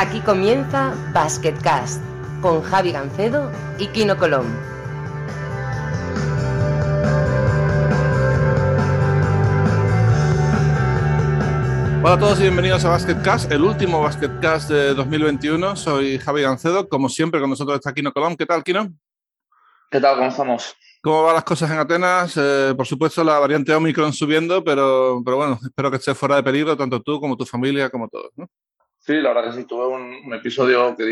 Aquí comienza Basketcast con Javi Gancedo y Kino Colón. Hola a todos y bienvenidos a Basketcast, el último Basketcast de 2021. Soy Javi Gancedo, como siempre con nosotros está Kino Colón. ¿Qué tal, Kino? ¿Qué tal? ¿Cómo estamos? ¿Cómo van las cosas en Atenas? Eh, por supuesto, la variante Omicron subiendo, pero, pero bueno, espero que estés fuera de peligro, tanto tú como tu familia, como todos. ¿no? Sí, la verdad que sí, tuve un, episodio que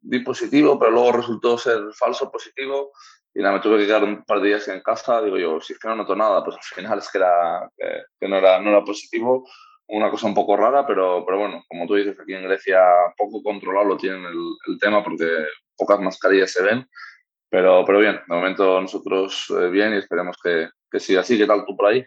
di, positivo, pero luego resultó ser falso positivo y nada, me tuve que quedar un par de días en casa. Digo yo, si es que no noto nada, pues al final es que, era, que, no, era, no era positivo. Una cosa un poco rara, pero, pero bueno, como tú dices, aquí en Grecia poco controlado lo tienen el, el tema porque pocas mascarillas se ven. Pero, pero bien, de momento nosotros eh, bien y esperemos que, que siga así. ¿Qué tal tú por ahí?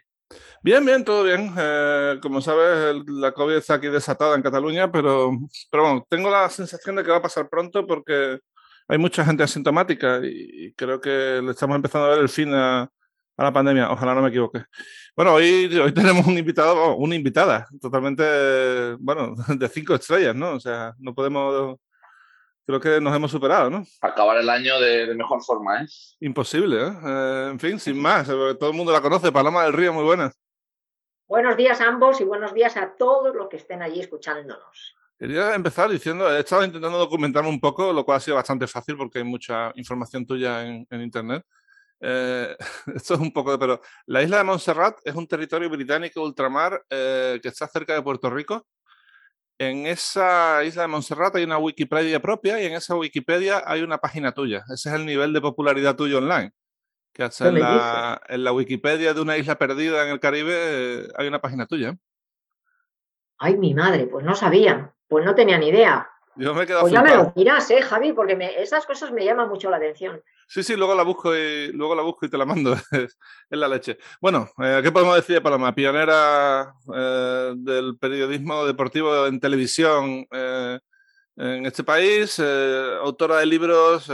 Bien, bien, todo bien. Eh, como sabes, la COVID está aquí desatada en Cataluña, pero, pero bueno, tengo la sensación de que va a pasar pronto porque hay mucha gente asintomática y creo que le estamos empezando a ver el fin a, a la pandemia. Ojalá no me equivoque. Bueno, hoy, hoy tenemos un invitado, una invitada totalmente, bueno, de cinco estrellas, ¿no? O sea, no podemos creo que nos hemos superado, ¿no? Acabar el año de, mejor forma, ¿eh? Imposible, ¿eh? ¿eh? En fin, sin más, eh, todo el mundo la conoce, Paloma del Río, muy buenas. Buenos días a ambos y buenos días a todos los que estén allí escuchándonos. Quería empezar diciendo, he estado intentando documentarme un poco, lo cual ha sido bastante fácil porque hay mucha información tuya en, Internet. Eh, esto es un poco de, pero la isla de Montserrat es un territorio británico ultramar que está cerca de Puerto Rico en esa isla de Montserrat hay una Wikipedia propia y en esa Wikipedia hay una página tuya. Ese es el nivel de popularidad tuyo online. Que en la, en la, Wikipedia de una isla perdida en el Caribe eh, hay una página tuya. Ay, mi madre, pues no sabía, pues no tenía ni idea. Yo me he quedado pues ya me lo dirás, ¿eh, Javi? Porque esas cosas me llaman mucho la atención. Sí, sí, luego la busco y, luego la busco y te la mando. es la leche. Bueno, eh, ¿qué podemos decir de Paloma? Pionera eh, del periodismo deportivo en televisión eh, en este país, autora de libros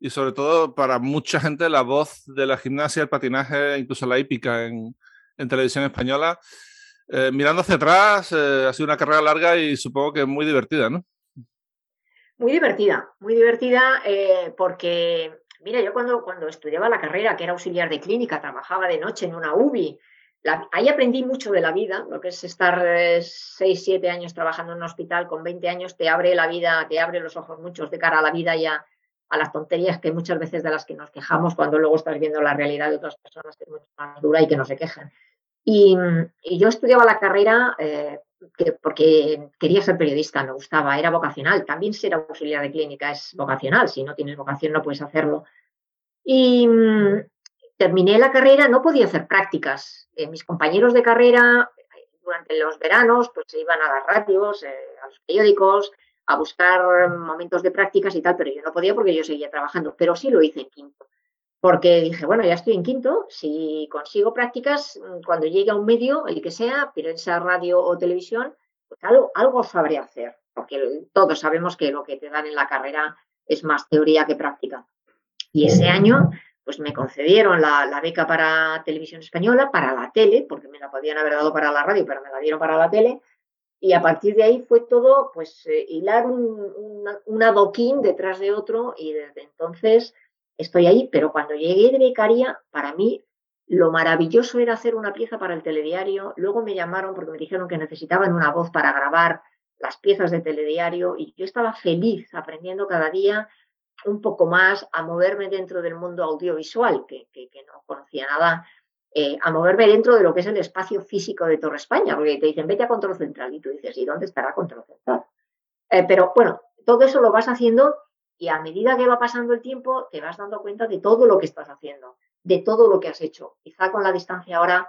y sobre todo para mucha gente la voz de la gimnasia, el patinaje, incluso la hípica en, en televisión española. mirando hacia atrás, ha sido una carrera larga y supongo que muy divertida, ¿no? Muy divertida, muy divertida eh, porque, mira, yo cuando, cuando estudiaba la carrera, que era auxiliar de clínica, trabajaba de noche en una UBI, ahí aprendí mucho de la vida, lo que es estar 6, eh, 7 años trabajando en un hospital, con 20 años te abre la vida, te abre los ojos muchos de cara a la vida y a, las tonterías que muchas veces de las que nos quejamos cuando luego estás viendo la realidad de otras personas que es mucho más dura y que no se quejan. Y, yo estudiaba la carrera eh, porque quería ser periodista, me gustaba, era vocacional. También ser auxiliar de clínica es vocacional, si no tienes vocación no puedes hacerlo. Y mm, terminé la carrera, no podía hacer prácticas. Eh, mis compañeros de carrera, durante los veranos, pues se iban a las radios, eh, a los periódicos, a buscar momentos de prácticas y tal, pero yo no podía porque yo seguía trabajando, pero sí lo hice en quinto porque dije, bueno, ya estoy en quinto, si consigo prácticas, mm, cuando llegue a un medio, el que sea, prensa, radio o televisión, pues algo, algo sabré hacer, porque todos sabemos que lo que te dan en la carrera es más teoría que práctica. Y ese año, pues me concedieron la, beca para televisión española, para la tele, porque me la podían haber dado para la radio, pero me la dieron para la tele. Y a partir de ahí fue todo, pues, eh, hilar un, un adoquín detrás de otro y desde entonces estoy ahí, pero cuando llegué de becaria, para mí lo maravilloso era hacer una pieza para el telediario. Luego me llamaron porque me dijeron que necesitaban una voz para grabar las piezas de telediario y yo estaba feliz aprendiendo cada día un poco más a moverme dentro del mundo audiovisual, que, no conocía nada, eh, a moverme dentro de lo que es el espacio físico de Torre España, porque te dicen, vete a Control Central y tú dices, ¿y dónde estará Control Central? Eh, pero bueno, todo eso lo vas haciendo y a medida que va pasando el tiempo, te vas dando cuenta de todo lo que estás haciendo, de todo lo que has hecho. Quizá con la distancia ahora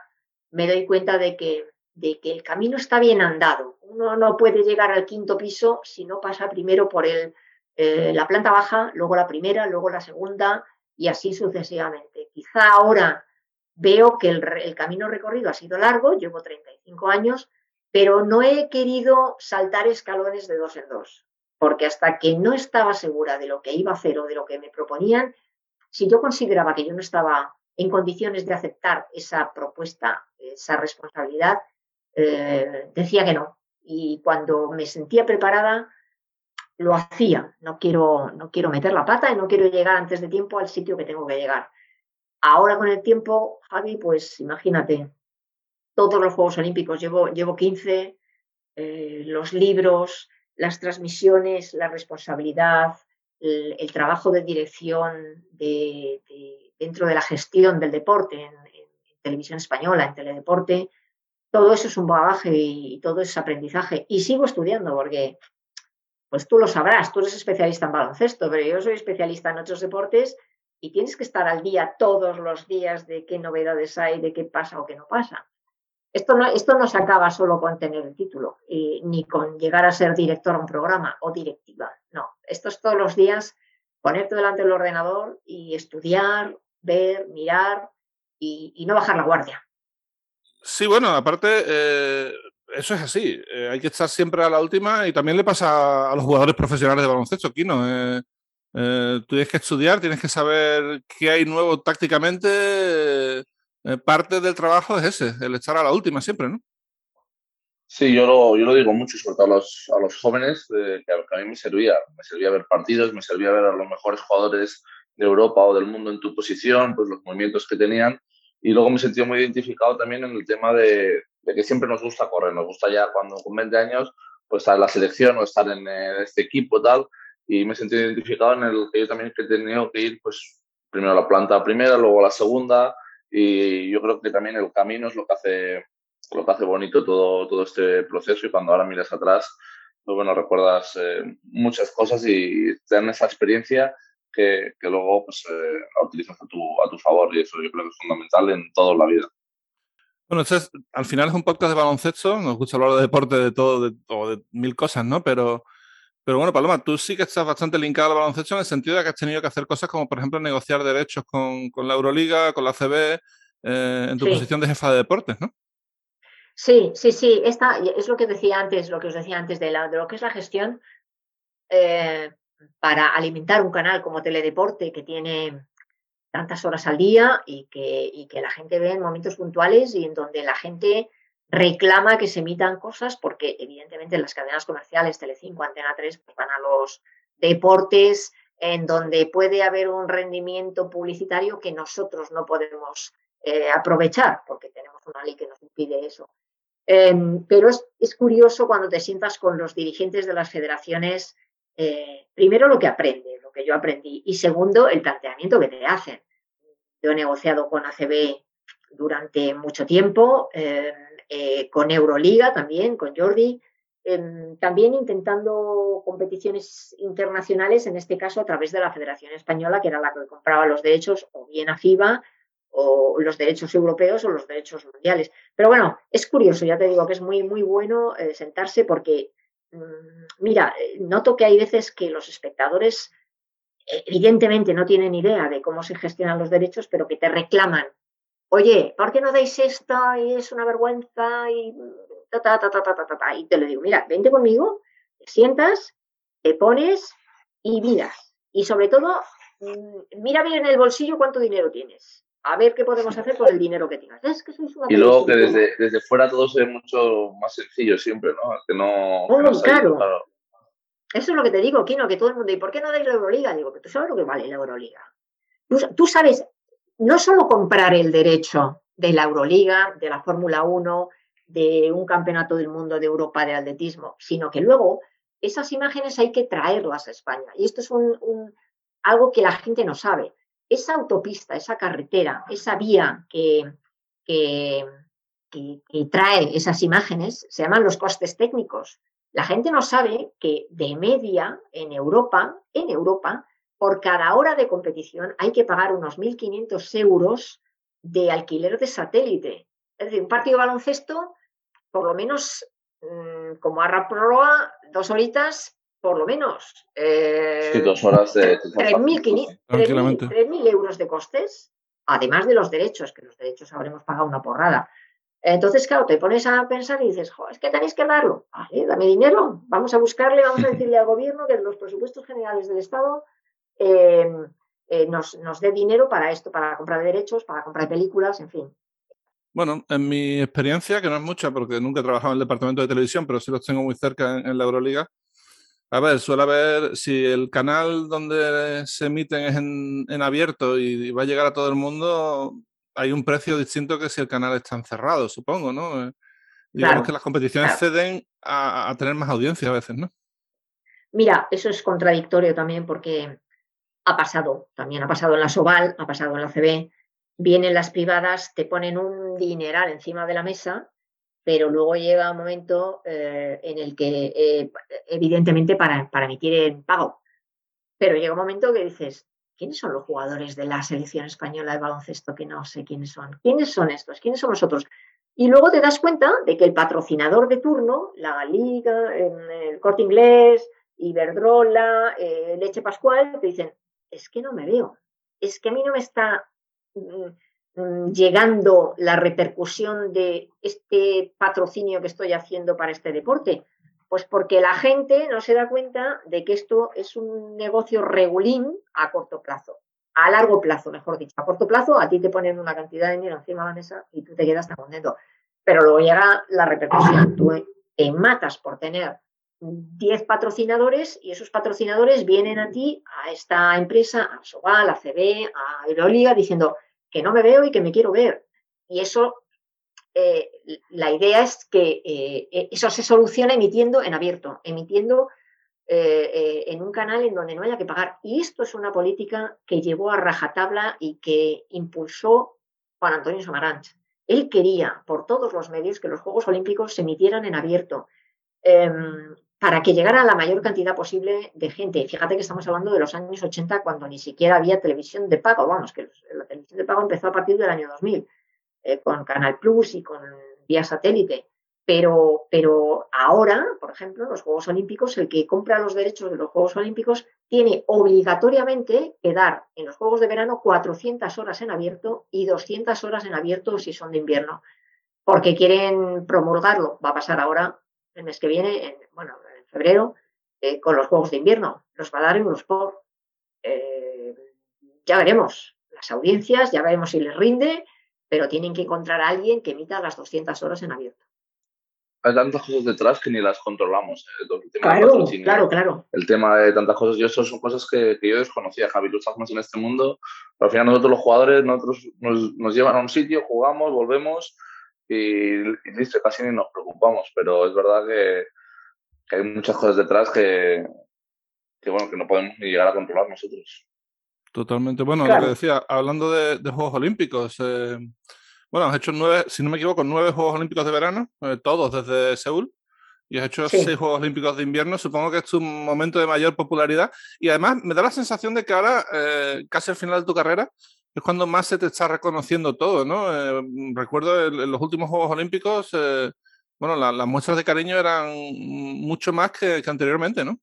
me doy cuenta de que, de que el camino está bien andado. Uno no puede llegar al quinto piso si no pasa primero por el, eh, la planta baja, luego la primera, luego la segunda y así sucesivamente. Quizá ahora veo que el, el camino recorrido ha sido largo, llevo 35 años, pero no he querido saltar escalones de dos en dos porque hasta que no estaba segura de lo que iba a hacer o de lo que me proponían, si yo consideraba que yo no estaba en condiciones de aceptar esa propuesta, esa responsabilidad, eh, decía que no. Y cuando me sentía preparada, lo hacía. No quiero, no quiero meter la pata y no quiero llegar antes de tiempo al sitio que tengo que llegar. Ahora con el tiempo, Javi, pues imagínate, todos los Juegos Olímpicos, llevo, llevo 15, eh, los libros, las transmisiones, la responsabilidad, el, trabajo de dirección de, dentro de la gestión del deporte en, televisión española, en teledeporte, todo eso es un bagaje y, todo es aprendizaje. Y sigo estudiando porque, pues tú lo sabrás, tú eres especialista en baloncesto, pero yo soy especialista en otros deportes y tienes que estar al día todos los días de qué novedades hay, de qué pasa o qué no pasa. Esto no, esto no se acaba solo con tener el título, ni con llegar a ser director de un programa o directiva. No, esto es todos los días ponerte delante del ordenador y estudiar, ver, mirar y, no bajar la guardia. Sí, bueno, aparte, eh, eso es así. Eh, hay que estar siempre a la última y también le pasa a los jugadores profesionales de baloncesto, aquí, ¿no? Eh, tienes que estudiar, tienes que saber qué hay nuevo tácticamente eh, parte del trabajo es ese, el estar a la última siempre, ¿no? Sí, yo lo, yo lo digo mucho, sobre todo a los, a los jóvenes, que, a, mí me servía. Me servía ver partidos, me servía ver a los mejores jugadores de Europa o del mundo en tu posición, pues los movimientos que tenían. Y luego me sentí muy identificado también en el tema de, que siempre nos gusta correr. Nos gusta ya cuando con 20 años pues estar en la selección o estar en este equipo tal. Y me sentí identificado en el que yo también he tenido que ir pues primero a la planta primera, luego a la segunda, y yo creo que también el camino es lo que hace, lo que hace bonito todo, todo este proceso y cuando ahora miras atrás, pues bueno, recuerdas eh, muchas cosas y te dan esa experiencia que, que luego pues, eh, la utilizas a tu, a tu favor y eso yo creo que es fundamental en toda la vida. Bueno, este es, al final es un podcast de baloncesto, nos gusta hablar de deporte, de todo, de, o de mil cosas, ¿no? Pero pero bueno, Paloma, tú sí que estás bastante linkado al baloncesto en el sentido de que has tenido que hacer cosas como, por ejemplo, negociar derechos con, la Euroliga, con la CB, eh, en tu posición de jefa de deportes, ¿no? Sí, sí, sí. Esta es lo que decía antes, lo que os decía antes de, la, de lo que es la gestión eh, para alimentar un canal como Teledeporte que tiene tantas horas al día y que, y que la gente ve en momentos puntuales y en donde la gente reclama que se emitan cosas porque evidentemente las cadenas comerciales, Telecinco, Antena 3, pues van a los deportes en donde puede haber un rendimiento publicitario que nosotros no podemos eh, aprovechar porque tenemos una ley que nos impide eso. Em, pero es, curioso cuando te sientas con los dirigentes de las federaciones, eh, primero lo que aprendes, lo que yo aprendí, y segundo el planteamiento que te hacen. Yo he negociado con ACB durante mucho tiempo. Eh, con Euroliga también, con Jordi, em, también intentando competiciones internacionales, en este caso a través de la Federación Española, que era la que compraba los derechos o bien a FIBA o los derechos europeos o los derechos mundiales. Pero bueno, es curioso, ya te digo que es muy, muy bueno eh, sentarse porque, mm, mira, eh, noto que hay veces que los espectadores evidentemente no tienen idea de cómo se gestionan los derechos, pero que te reclaman oye, ¿por qué no dais esto? Y es una vergüenza y ta, ta, ta, ta, ta, ta, ta. Y te lo digo, mira, vente conmigo, te sientas, te pones y miras. Y sobre todo, mm, mira bien en el bolsillo cuánto dinero tienes. A ver qué podemos hacer con el dinero que tienes. Es que sois una y luego que desde, desde, fuera todo se ve mucho más sencillo siempre, ¿no? Que no, oh, claro. Eso es lo que te digo, Kino, que todo el mundo, ¿y por qué no dais la Euroliga? Digo, que tú sabes lo que vale la Euroliga. tú sabes no solo comprar el derecho de la Euroliga, de la Fórmula 1, de un campeonato del mundo de Europa de atletismo, sino que luego esas imágenes hay que traerlas a España. Y esto es un, algo que la gente no sabe. Esa autopista, esa carretera, esa vía que, que, que trae esas imágenes se llaman los costes técnicos. La gente no sabe que de media en Europa, en Europa, por cada hora de competición hay que pagar unos 1.500 euros de alquiler de satélite. Es decir, un partido de baloncesto, por lo menos, mm, como Arra Proa, dos horitas, por lo menos. Eh, sí, dos horas de... 3.000 euros de costes, además de los derechos, que los derechos habremos pagado una porrada. Entonces, claro, te pones a pensar y dices, es que tenéis que darlo. Vale, dame dinero, vamos a buscarle, vamos a decirle al gobierno que de los presupuestos generales del Estado Em, eh, nos, nos dé dinero para esto, para comprar derechos, para comprar películas, en fin. Bueno, en mi experiencia, que no es mucha porque nunca he trabajado en el departamento de televisión, pero sí los tengo muy cerca en, la Euroliga, A ver, suele haber, si el canal donde se emiten es en, abierto y, va a llegar a todo el mundo, hay un precio distinto que si el canal está encerrado, supongo, ¿no? Eh, digamos que las competiciones ceden a, a, tener más audiencia a veces, ¿no? Mira, eso es contradictorio también porque ha pasado, también ha pasado en la Soval, ha pasado en la CB, vienen las privadas, te ponen un dineral encima de la mesa pero luego llega un momento eh, en el que, eh, evidentemente, para, para emitir en pago, pero llega un momento que dices, ¿quiénes son los jugadores de la selección española de baloncesto que no sé quiénes son? ¿Quiénes son estos? ¿Quiénes son nosotros? Y luego te das cuenta de que el patrocinador de turno, la Liga, el Corte Inglés, Iberdrola, eh, Leche Pascual, te dicen, es que no me veo, es que a mí no me está mm, Mm, llegando la repercusión de este patrocinio que estoy haciendo para este deporte? Pues porque la gente no se da cuenta de que esto es un negocio regulín a corto plazo, a largo plazo, mejor dicho. A corto plazo a ti te ponen una cantidad de dinero encima de la mesa y tú te quedas tan contento. Pero luego llega la repercusión. Tú te matas por tener 10 patrocinadores y esos patrocinadores vienen a ti, a esta empresa, a Soval, a CB, a Euroliga, diciendo, que no me veo y que me quiero ver. Y eso, eh, la idea es que eh, e, eso se soluciona emitiendo en abierto, emitiendo eh, en un canal en donde no haya que pagar. Y esto es una política que llevó a rajatabla y que impulsó Juan Antonio Samaranch. Él quería, por todos los medios, que los Juegos Olímpicos se emitieran en abierto. Em, para que llegara la mayor cantidad posible de gente. Fíjate que estamos hablando de los años 80 cuando ni siquiera había televisión de pago, vamos, que la televisión de pago empezó a partir del año 2000, eh, con Canal Plus y con vía satélite. Pero, pero ahora, por ejemplo, los Juegos Olímpicos, el que compra los derechos de los Juegos Olímpicos tiene obligatoriamente que dar en los Juegos de verano 400 horas en abierto y 200 horas en abierto si son de invierno, porque quieren promulgarlo. Va a pasar ahora el mes que viene, en febrero, eh, con los Juegos de Invierno. Los va a dar Eurosport. Eh, ya veremos las audiencias, ya veremos si les rinde, pero tienen que encontrar a alguien que emita las 200 horas en abierto. Hay tantas cosas detrás que ni las controlamos. Eh, claro, claro, claro. El tema de tantas cosas, yo eso son cosas que, yo desconocía, Javi, tú estás más en este mundo, pero al final nosotros los jugadores, nosotros nos, nos llevan a un sitio, jugamos, volvemos y, listo, casi ni nos preocupamos, pero es verdad que, hay muchas cosas detrás que, que, bueno, que no podemos ni llegar a controlar nosotros. Totalmente. Bueno, lo que decía, hablando de, Juegos Olímpicos, eh, bueno, has hecho nueve, si no me equivoco, nueve Juegos Olímpicos de verano, eh, todos desde Seúl, y has hecho seis Juegos Olímpicos de invierno. Supongo que es un momento de mayor popularidad. Y además me da la sensación de que ahora, eh, casi al final de tu carrera, es cuando más se te está reconociendo todo, ¿no? Eh, recuerdo en, los últimos Juegos Olímpicos, bueno, las muestras de cariño eran mucho más que, anteriormente, ¿no?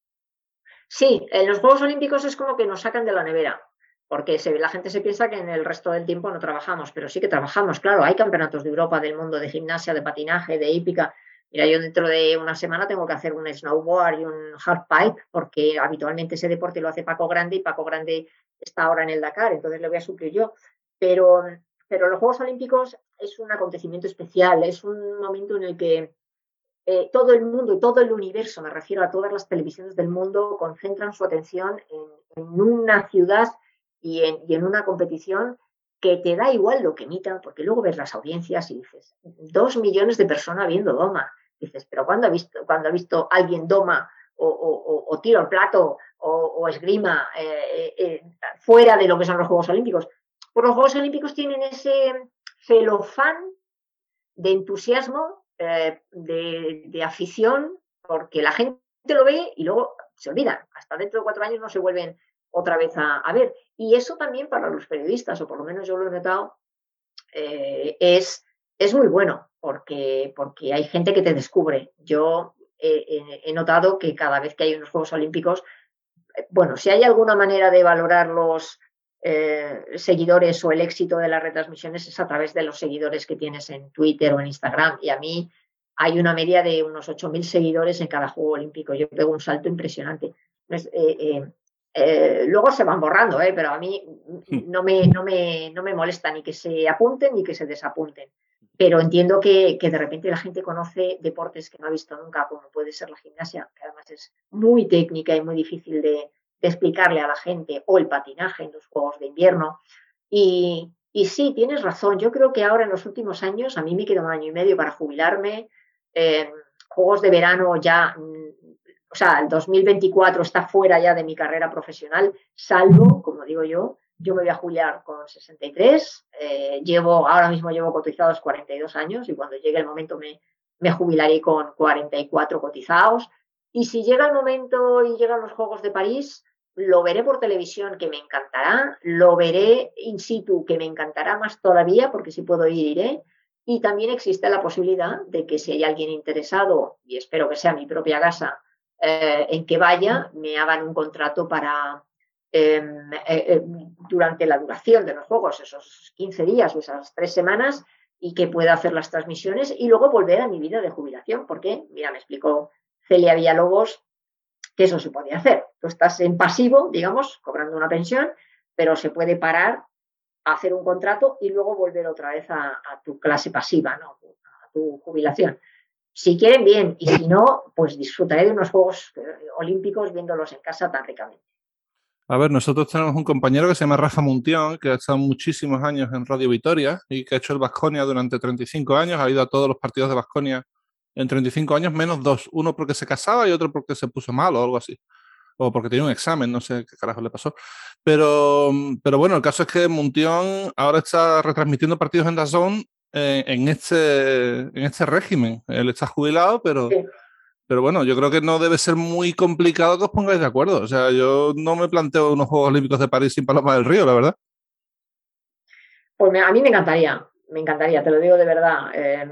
Sí, en los Juegos Olímpicos es como que nos sacan de la nevera, porque la gente se piensa que en el resto del tiempo no trabajamos, pero sí que trabajamos, claro, hay campeonatos de Europa, del mundo, de gimnasia, de patinaje, de hípica. Mira, yo dentro de una semana tengo que hacer un snowboard y un halfpipe, porque habitualmente ese deporte lo hace Paco Grande y Paco Grande está ahora en el Dakar, entonces le voy a suplir yo. Pero, pero los Juegos Olímpicos es un acontecimiento especial, es un momento en el que eh, todo el mundo y todo el universo, me refiero a todas las televisiones del mundo, concentran su atención en, una ciudad y en, una competición que te da igual lo que emitan, porque luego ves las audiencias y dices, dos millones de personas viendo Doma. Dices, pero ¿cuándo ha visto, cuando ha visto alguien Doma o, o, o tiro al plato o, esgrima eh, eh, fuera de lo que son los Juegos Olímpicos. Pues los Juegos Olímpicos tienen ese celofán de entusiasmo, eh, de, afición, porque la gente lo ve y luego se olvidan. Hasta dentro de cuatro años no se vuelven otra vez a, ver. Y eso también para los periodistas, o por lo menos yo lo he notado, es, es muy bueno, porque, porque hay gente que te descubre. Yo he notado que cada vez que hay unos Juegos Olímpicos, bueno, si hay alguna manera de valorar los eh, seguidores o el éxito de las retransmisiones es a través de los seguidores que tienes en Twitter o en Instagram. Y a mí hay una media de unos 8.000 seguidores en cada Juego Olímpico. Yo pego un salto impresionante. Eh, eh, luego se van borrando, pero a mí no me, no, me, no me molesta ni que se apunten ni que se desapunten. pero entiendo que, de repente la gente conoce deportes que no ha visto nunca, como puede ser la gimnasia, que además es muy técnica y muy difícil de, explicarle a la gente, o el patinaje en los Juegos de Invierno. Y, y, sí, tienes razón, yo creo que ahora en los últimos años, a mí me queda un año y medio para jubilarme, Juegos de verano ya, mm, o sea, el 2024 está fuera ya de mi carrera profesional, salvo, como digo yo, yo me voy a jubilar con 63, eh, llevo, ahora mismo llevo cotizados 42 años y cuando llegue el momento me, me jubilaré con 44 cotizados. Y si llega el momento y llegan los Juegos de París, lo veré por televisión, que me encantará, lo veré in situ, que me encantará más todavía, porque si puedo ir, iré. Y también existe la posibilidad de que si hay alguien interesado, y espero que sea mi propia casa, eh, en que vaya, me hagan un contrato para, Em, eh, eh, durante la duración de los juegos, esos 15 días o esas tres semanas, y que pueda hacer las transmisiones y luego volver a mi vida de jubilación, porque, mira, me explicó Celia Villalobos eso se podía hacer. Tú estás en pasivo, digamos, cobrando una pensión, pero se puede parar, hacer un contrato y luego volver otra vez a, tu clase pasiva, ¿no? a tu jubilación. Si quieren, bien, y si no, pues disfrutaré de unos Juegos eh, Olímpicos viéndolos en casa tan ricamente. A ver, nosotros tenemos un compañero que se llama Rafa Muntión, que ha estado muchísimos años en Radio Vitoria y que ha hecho el Vasconia durante 35 años, ha ido a todos los partidos de Vasconia en 35 años, menos dos, uno porque se casaba y otro porque se puso mal o algo así, o porque tenía un examen, no sé qué carajo le pasó. Pero, pero bueno, el caso es que Muntión ahora está retransmitiendo partidos en DAZN eh, en, este, en este régimen. Él está jubilado, pero... Pero bueno, yo creo que no debe ser muy complicado que os pongáis de acuerdo. O sea, yo no me planteo unos Juegos Olímpicos de París sin Paloma del Río, la verdad. Pues a mí me encantaría, me encantaría, te lo digo de verdad. Em,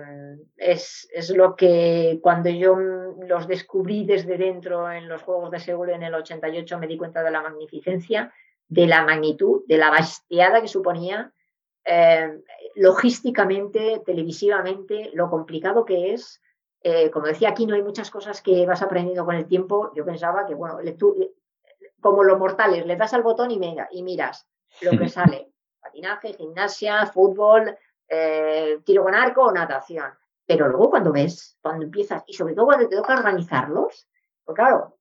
es, lo que cuando yo los descubrí desde dentro en los Juegos de Seúl en el 88 me di cuenta de la magnificencia, de la magnitud, de la bastiada que suponía em, logísticamente, televisivamente, lo complicado que es eh, como decía aquí, no hay muchas cosas que vas aprendiendo con el tiempo. Yo pensaba que, bueno, tú, como los mortales, le das al botón y, mira, y miras lo que sale. Patinaje, gimnasia, fútbol, eh, tiro con arco o natación. Pero luego cuando ves, cuando empiezas, y sobre todo cuando te toca organizarlos, pues claro,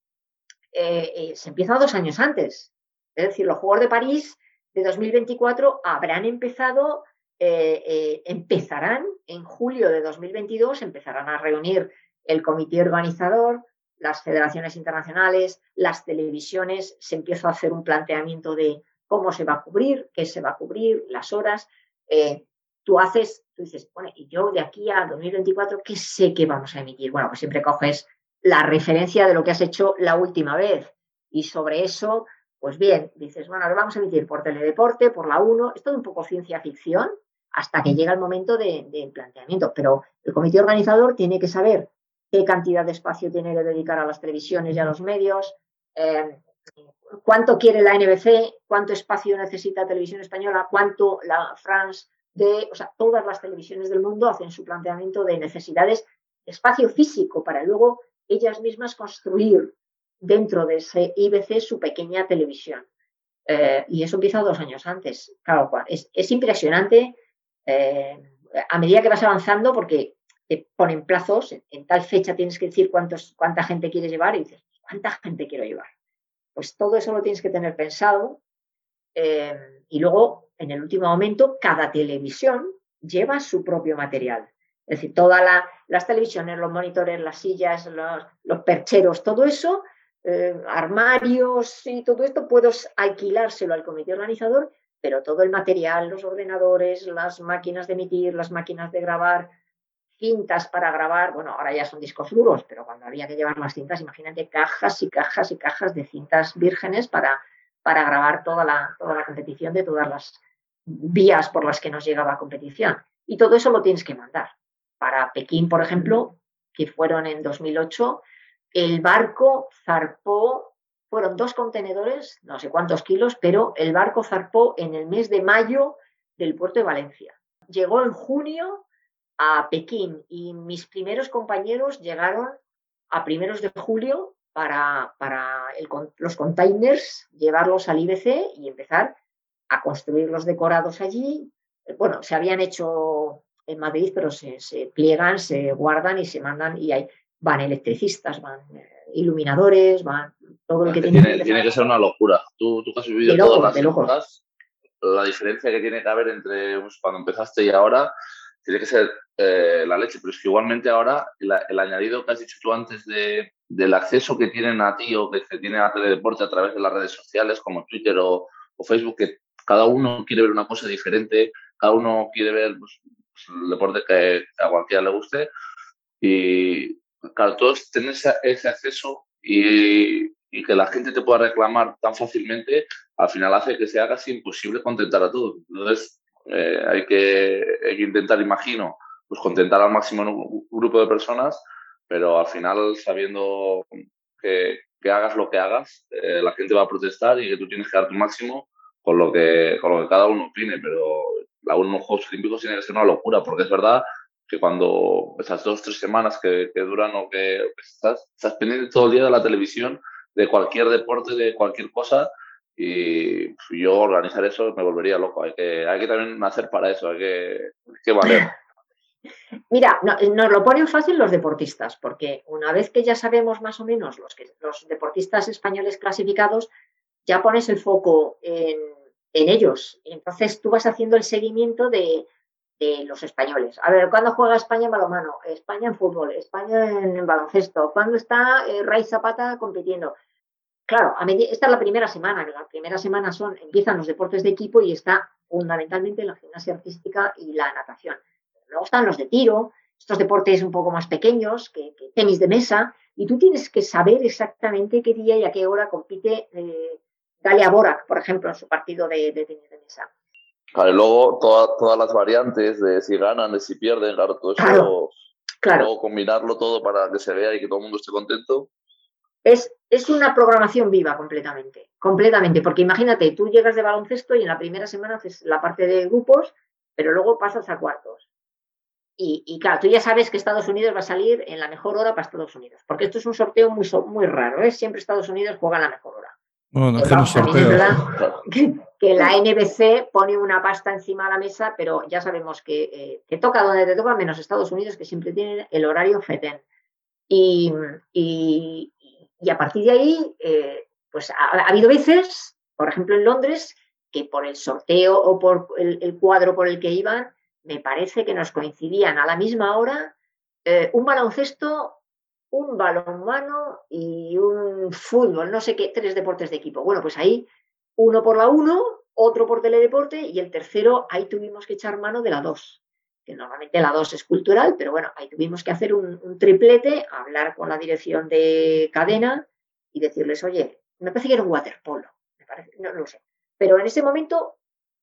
eh, se empieza dos años antes. Es decir, los Juegos de París de 2024 habrán empezado eh, eh, empezarán en julio de 2022, empezarán a reunir el comité organizador, las federaciones internacionales, las televisiones, se empieza a hacer un planteamiento de cómo se va a cubrir, qué se va a cubrir, las horas. Eh, tú haces, tú dices, bueno, y yo de aquí a 2024, ¿qué sé que vamos a emitir? Bueno, pues siempre coges la referencia de lo que has hecho la última vez y sobre eso, pues bien, dices, bueno, lo vamos a emitir por Teledeporte, por la 1, es todo un poco ciencia ficción, hasta que llega el momento de, planteamiento. Pero el comité organizador tiene que saber qué cantidad de espacio tiene que dedicar a las televisiones y a los medios, eh, cuánto quiere la NBC, cuánto espacio necesita Televisión Española, cuánto la France de, o sea, todas las televisiones del mundo hacen su planteamiento de necesidades de espacio físico para luego ellas mismas construir dentro de ese IBC su pequeña televisión. Eh, y eso empieza dos años antes. Claro, es, es impresionante eh, a medida que vas avanzando, porque te ponen plazos, en, tal fecha tienes que decir cuántos, cuánta gente quieres llevar y dices, ¿cuánta gente quiero llevar? Pues todo eso lo tienes que tener pensado. Eh, y luego, en el último momento, cada televisión lleva su propio material. Es decir, todas las televisiones, los monitores, las sillas, los, percheros, todo eso, eh, armarios y todo esto, puedes alquilárselo al comité organizador pero todo el material, los ordenadores, las máquinas de emitir, las máquinas de grabar, cintas para grabar, bueno, ahora ya son discos duros, pero cuando había que llevar las cintas, imagínate cajas y cajas y cajas de cintas vírgenes para, para grabar toda la, toda la competición de todas las vías por las que nos llegaba competición. Y todo eso lo tienes que mandar. Para Pekín, por ejemplo, que fueron en 2008, el barco zarpó fueron dos contenedores, no sé cuántos kilos, pero el barco zarpó en el mes de mayo del puerto de Valencia. Llegó en junio a Pekín y mis primeros compañeros llegaron a primeros de julio para, para los containers, llevarlos al IBC y empezar a construir los decorados allí. Bueno, se habían hecho en Madrid, pero se, pliegan, se guardan y se mandan y hay, van electricistas, van eh, iluminadores, van todo lo que, tiene. Tiene, que ser una locura. Tú, tú has vivido todas las la diferencia que tiene que haber entre pues, cuando empezaste y ahora tiene que ser eh, la leche, pero es que igualmente ahora el, añadido que has dicho tú antes de, del acceso que tienen a ti o que se tiene a Teledeporte a través de las redes sociales como Twitter o, Facebook, que cada uno quiere ver una cosa diferente, cada uno quiere ver pues, pues, el deporte que, a cualquiera le guste y claro, todos tienen ese, acceso y, que la gente te pueda reclamar tan fácilmente, al final hace que sea casi imposible contentar a todos. Entonces, eh, hay, que, hay, que, intentar, imagino, pues contentar al máximo un grupo de personas, pero al final sabiendo que, que hagas lo que hagas, eh, la gente va a protestar y que tú tienes que dar tu máximo con lo que, con lo que cada uno opine, pero la unos Juegos Olímpicos tiene que ser una locura, porque es verdad que cuando esas dos o tres semanas que, que duran o que, estás, estás pendiente todo el día de la televisión, de cualquier deporte, de cualquier cosa, y yo organizar eso me volvería loco. Hay que, hay que también hacer para eso, hay que, que valer. Mira, nos lo ponen fácil los deportistas, porque una vez que ya sabemos más o menos los, que, los deportistas españoles clasificados, ya pones el foco en, en ellos. Entonces tú vas haciendo el seguimiento de, los españoles. A ver, ¿cuándo juega España en balonmano? España en fútbol, España en, baloncesto. ¿Cuándo está eh, Ray Zapata compitiendo? Claro, a esta es la primera semana, la primera semana son, empiezan los deportes de equipo y está fundamentalmente la gimnasia artística y la natación. Luego están los de tiro, estos deportes un poco más pequeños, que, tenis de mesa, y tú tienes que saber exactamente qué día y a qué hora compite eh, Galia Borak, por ejemplo, en su partido de, tenis de mesa. Claro, y luego todas las variantes de si ganan, de si pierden, claro, todo eso. Claro, Luego combinarlo todo para que se vea y que todo el mundo esté contento. Es, es una programación viva completamente, completamente, porque imagínate, tú llegas de baloncesto y en la primera semana haces la parte de grupos, pero luego pasas a cuartos. Y, y, claro, tú ya sabes que Estados Unidos va a salir en la mejor hora para Estados Unidos, porque esto es un sorteo muy, muy raro, ¿eh? siempre Estados Unidos juega en la mejor hora. Bueno, sorteo. Que, que, la NBC pone una pasta encima de la mesa, pero ya sabemos que te eh, toca donde te toca, menos Estados Unidos, que siempre tienen el horario FETEN. Y, y, y a partir de ahí, eh, pues ha, habido veces, por ejemplo en Londres, que por el sorteo o por el, cuadro por el que iban, me parece que nos coincidían a la misma hora eh, un baloncesto, un balonmano y un fútbol, no sé qué, tres deportes de equipo. Bueno, pues ahí uno por la uno, otro por teledeporte y el tercero, ahí tuvimos que echar mano de la dos que normalmente la 2 es cultural, pero bueno, ahí tuvimos que hacer un, triplete, hablar con la dirección de cadena y decirles, oye, me parece que era un waterpolo, me parece, no, lo sé. Pero en ese momento,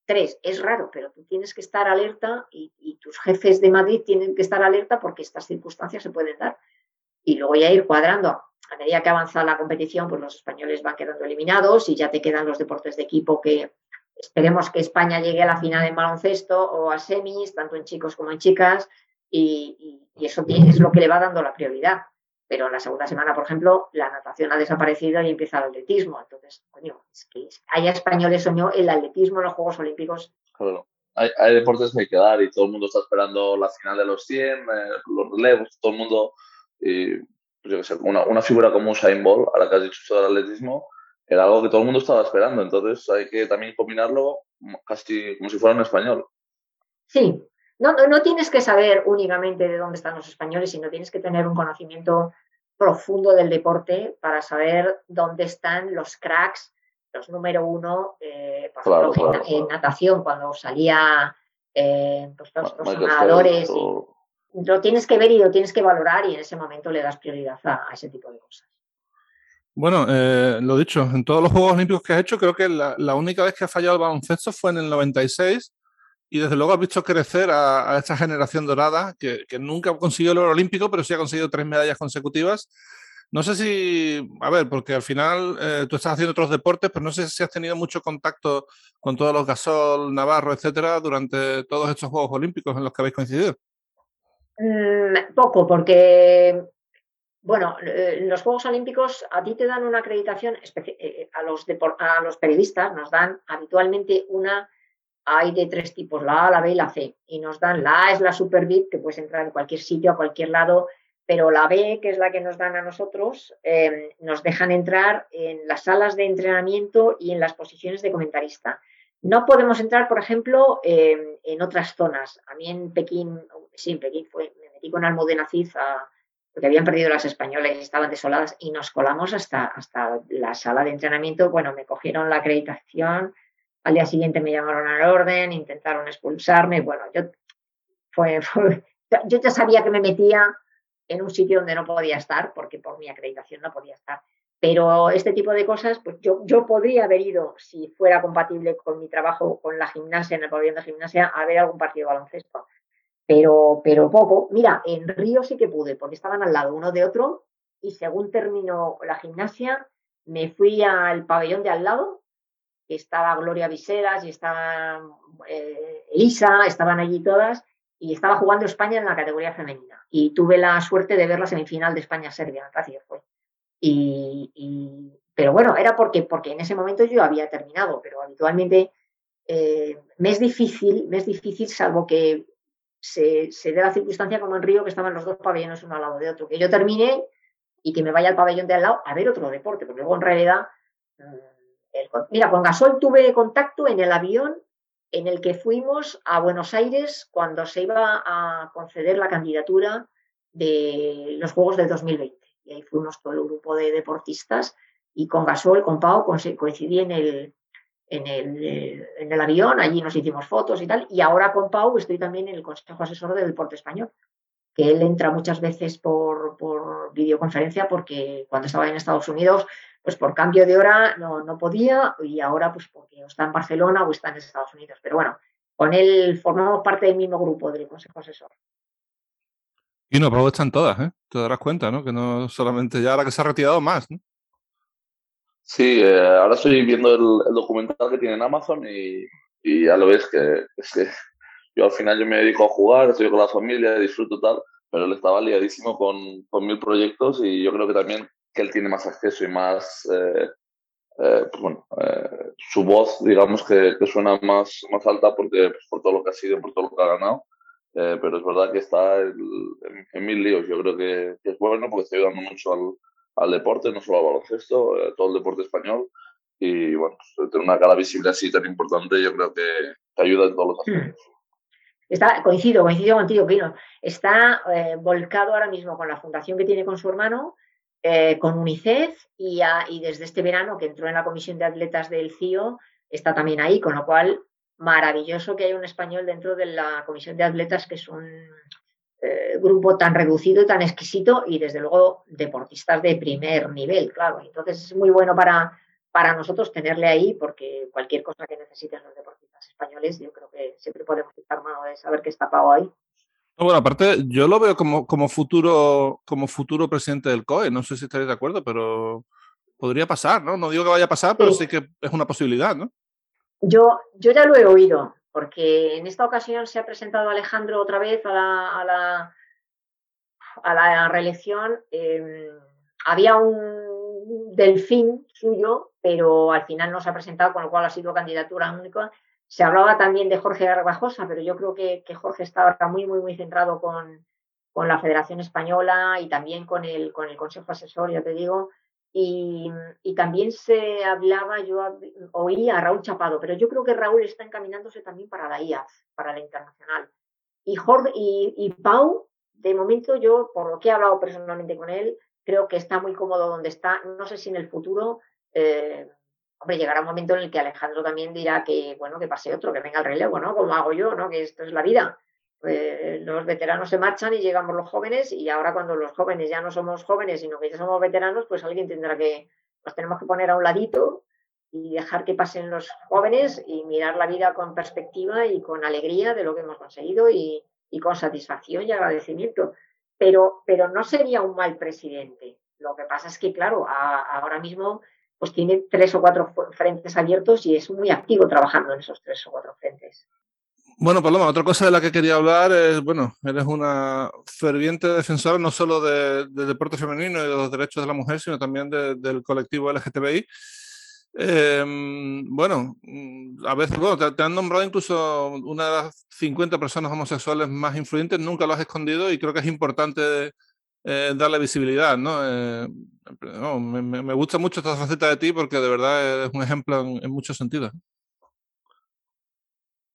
tres, es raro, pero tú tienes que estar alerta y, tus jefes de Madrid tienen que estar alerta porque estas circunstancias se pueden dar. Y luego ya ir cuadrando. A medida que avanza la competición, pues los españoles van quedando eliminados y ya te quedan los deportes de equipo que, Esperemos que España llegue a la final en baloncesto o a semis, tanto en chicos como en chicas, y, eso es lo que le va dando la prioridad. Pero en la segunda semana, por ejemplo, la natación ha desaparecido y empieza el atletismo. Entonces, coño, es que haya españoles soñó el atletismo en los Juegos Olímpicos. Claro. Hay, deportes que hay que dar y todo el mundo está esperando la final de los 100, eh, los relevos, todo el mundo. Y, pues yo sé, una, una figura como Usain Bolt, a la que has dicho todo el atletismo, era algo que todo el mundo estaba esperando, entonces hay que también combinarlo casi como si fuera un español. Sí, no, no, tienes que saber únicamente de dónde están los españoles, sino tienes que tener un conocimiento profundo del deporte para saber dónde están los cracks, los número uno, eh, por ejemplo, En, natación, cuando salía eh, pues, los, nadadores. Lo tienes que ver y lo tienes que valorar y en ese momento le das prioridad a ese tipo de cosas. Bueno, eh, lo dicho, en todos los Juegos Olímpicos que has hecho, creo que la, única vez que ha fallado el baloncesto fue en el 96 y desde luego has visto crecer a, esta generación dorada que, nunca consiguió el oro olímpico, pero sí ha conseguido tres medallas consecutivas. No sé si, a ver, porque al final eh, tú estás haciendo otros deportes, pero no sé si has tenido mucho contacto con todos los Gasol, Navarro, etcétera, durante todos estos Juegos Olímpicos en los que habéis coincidido. Mm, poco, porque bueno, eh, los Juegos Olímpicos a ti te dan una acreditación, eh, a los, a los periodistas nos dan habitualmente una hay de tres tipos, la A, la B y la C. Y nos dan, la A es la Super VIP, que puedes entrar en cualquier sitio, a cualquier lado, pero la B, que es la que nos dan a nosotros, em, nos dejan entrar en las salas de entrenamiento y en las posiciones de comentarista. No podemos entrar, por ejemplo, em, en otras zonas. A mí en Pekín, sí, en Pekín fue, me metí con Almudena Cid porque habían perdido las españolas y estaban desoladas y nos colamos hasta, hasta la sala de entrenamiento. Bueno, me cogieron la acreditación, al día siguiente me llamaron al orden, intentaron expulsarme. Bueno, yo, fue, yo ya sabía que me metía en un sitio donde no podía estar, porque por mi acreditación no podía estar. Pero este tipo de cosas, pues yo, yo podría haber ido, si fuera compatible con mi trabajo con la gimnasia, en el pabellón de gimnasia, a ver algún partido de baloncesto. Pero, pero poco. Mira, en Río sí que pude, porque estaban al lado uno de otro, y según terminó la gimnasia, me fui al pabellón de al lado, que estaba Gloria Viseras y estaba eh, Elisa, estaban allí todas, y estaba jugando España en la categoría femenina. Y tuve la suerte de ver la semifinal de España-Serbia, gracias fue. Y, pero bueno, era porque, porque en ese momento yo había terminado, pero habitualmente eh, me es difícil, me es difícil, salvo que se, dé la circunstancia como en Río, que estaban los dos pabellones uno al lado de otro, que yo termine y que me vaya al pabellón de al lado a ver otro deporte, porque luego en realidad, mm, mira, con Gasol tuve contacto en el avión en el que fuimos a Buenos Aires cuando se iba a conceder la candidatura de los Juegos del 2020. Y ahí fuimos todo el grupo de deportistas y con Gasol, con Pau, coincidí en el, en el, eh, en el avión, allí nos hicimos fotos y tal. Y ahora con Pau estoy también en el Consejo Asesor del Deporte Español, que él entra muchas veces por, por videoconferencia porque cuando estaba en Estados Unidos pues por cambio de hora no, no podía y ahora pues porque está en Barcelona o está en Estados Unidos. Pero bueno, con él formamos parte del mismo grupo del Consejo Asesor. Y no, pero están todas, ¿eh? Te darás cuenta, ¿no? Que no solamente ya ahora que se ha retirado más, ¿no? Sí, eh, ahora estoy viendo el, documental que tiene en Amazon y, y ya lo ves que, es que yo al final yo me dedico a jugar, estoy con la familia, disfruto tal, pero él estaba liadísimo con, con mil proyectos y yo creo que también que él tiene más acceso y más, eh, eh, pues bueno, eh, su voz, digamos que, suena más, más alta porque, pues, por todo lo que ha sido, por todo lo que ha ganado. Pero es verdad que está en, mil líos. Yo creo que, es bueno porque está ayudando mucho al, al deporte, no solo al baloncesto, todo el deporte español. Y bueno, pues, tener una cara visible así tan importante, yo creo que, te ayuda en todos los hmm. aspectos. Está, coincido, coincido contigo, Pino. Está volcado ahora mismo con la fundación que tiene con su hermano eh, con UNICEF y, desde este verano que entró en la comisión de atletas del CIO está también ahí, con lo cual maravilloso que haya un español dentro de la comisión de atletas que es un eh, grupo tan reducido tan exquisito y desde luego deportistas de primer nivel, claro. Entonces es muy bueno para, para nosotros tenerle ahí porque cualquier cosa que necesiten los deportistas españoles, yo creo que siempre podemos estar mano de saber que está Pau ahí. Bueno, aparte, yo lo veo como, como, futuro, como futuro presidente del COE. No sé si estaréis de acuerdo, pero podría pasar, ¿no? No digo que vaya a pasar, pero sí, que es una posibilidad, ¿no? Yo, yo ya lo he oído, porque en esta ocasión se ha presentado Alejandro otra vez a la, a la, a la reelección. Em, había un delfín suyo, pero al final no se ha presentado, con lo cual ha sido candidatura única. Se hablaba también de Jorge Garbajosa, pero yo creo que, Jorge está muy, muy, muy centrado con, la Federación Española y también con el, con el Consejo Asesor, ya te digo. Y, también se hablaba, yo oía a Raúl Chapado, pero yo creo que Raúl está encaminándose también para la IAF, para la internacional. Y, Jorge, y, Pau, de momento yo, por lo que he hablado personalmente con él, creo que está muy cómodo donde está. No sé si en el futuro eh, hombre, llegará un momento en el que Alejandro también dirá que, bueno, que pase otro, que venga el relevo, ¿no? Como hago yo, ¿no? Que esto es la vida. Pues, los veteranos se marchan y llegamos los jóvenes y ahora cuando los jóvenes ya no somos jóvenes, sino que ya somos veteranos, pues alguien tendrá que, nos tenemos que poner a un ladito y dejar que pasen los jóvenes y mirar la vida con perspectiva y con alegría de lo que hemos conseguido y, con satisfacción y agradecimiento. Pero, pero no sería un mal presidente. Lo que pasa es que, claro, ahora mismo pues tiene tres o cuatro frentes abiertos y es muy activo trabajando en esos tres o cuatro frentes. Bueno, Paloma, otra cosa de la que quería hablar es, bueno, eres una ferviente defensora no solo del deporte femenino y de los derechos de la mujer, sino también del colectivo LGTBI. Em, bueno, mm, a veces te, han nombrado incluso una de las 50 personas homosexuales más influyentes, nunca lo has escondido y creo que es importante eh, darle visibilidad, ¿no? Eh, me, gusta mucho esta faceta de ti porque de verdad es un ejemplo en, muchos sentidos.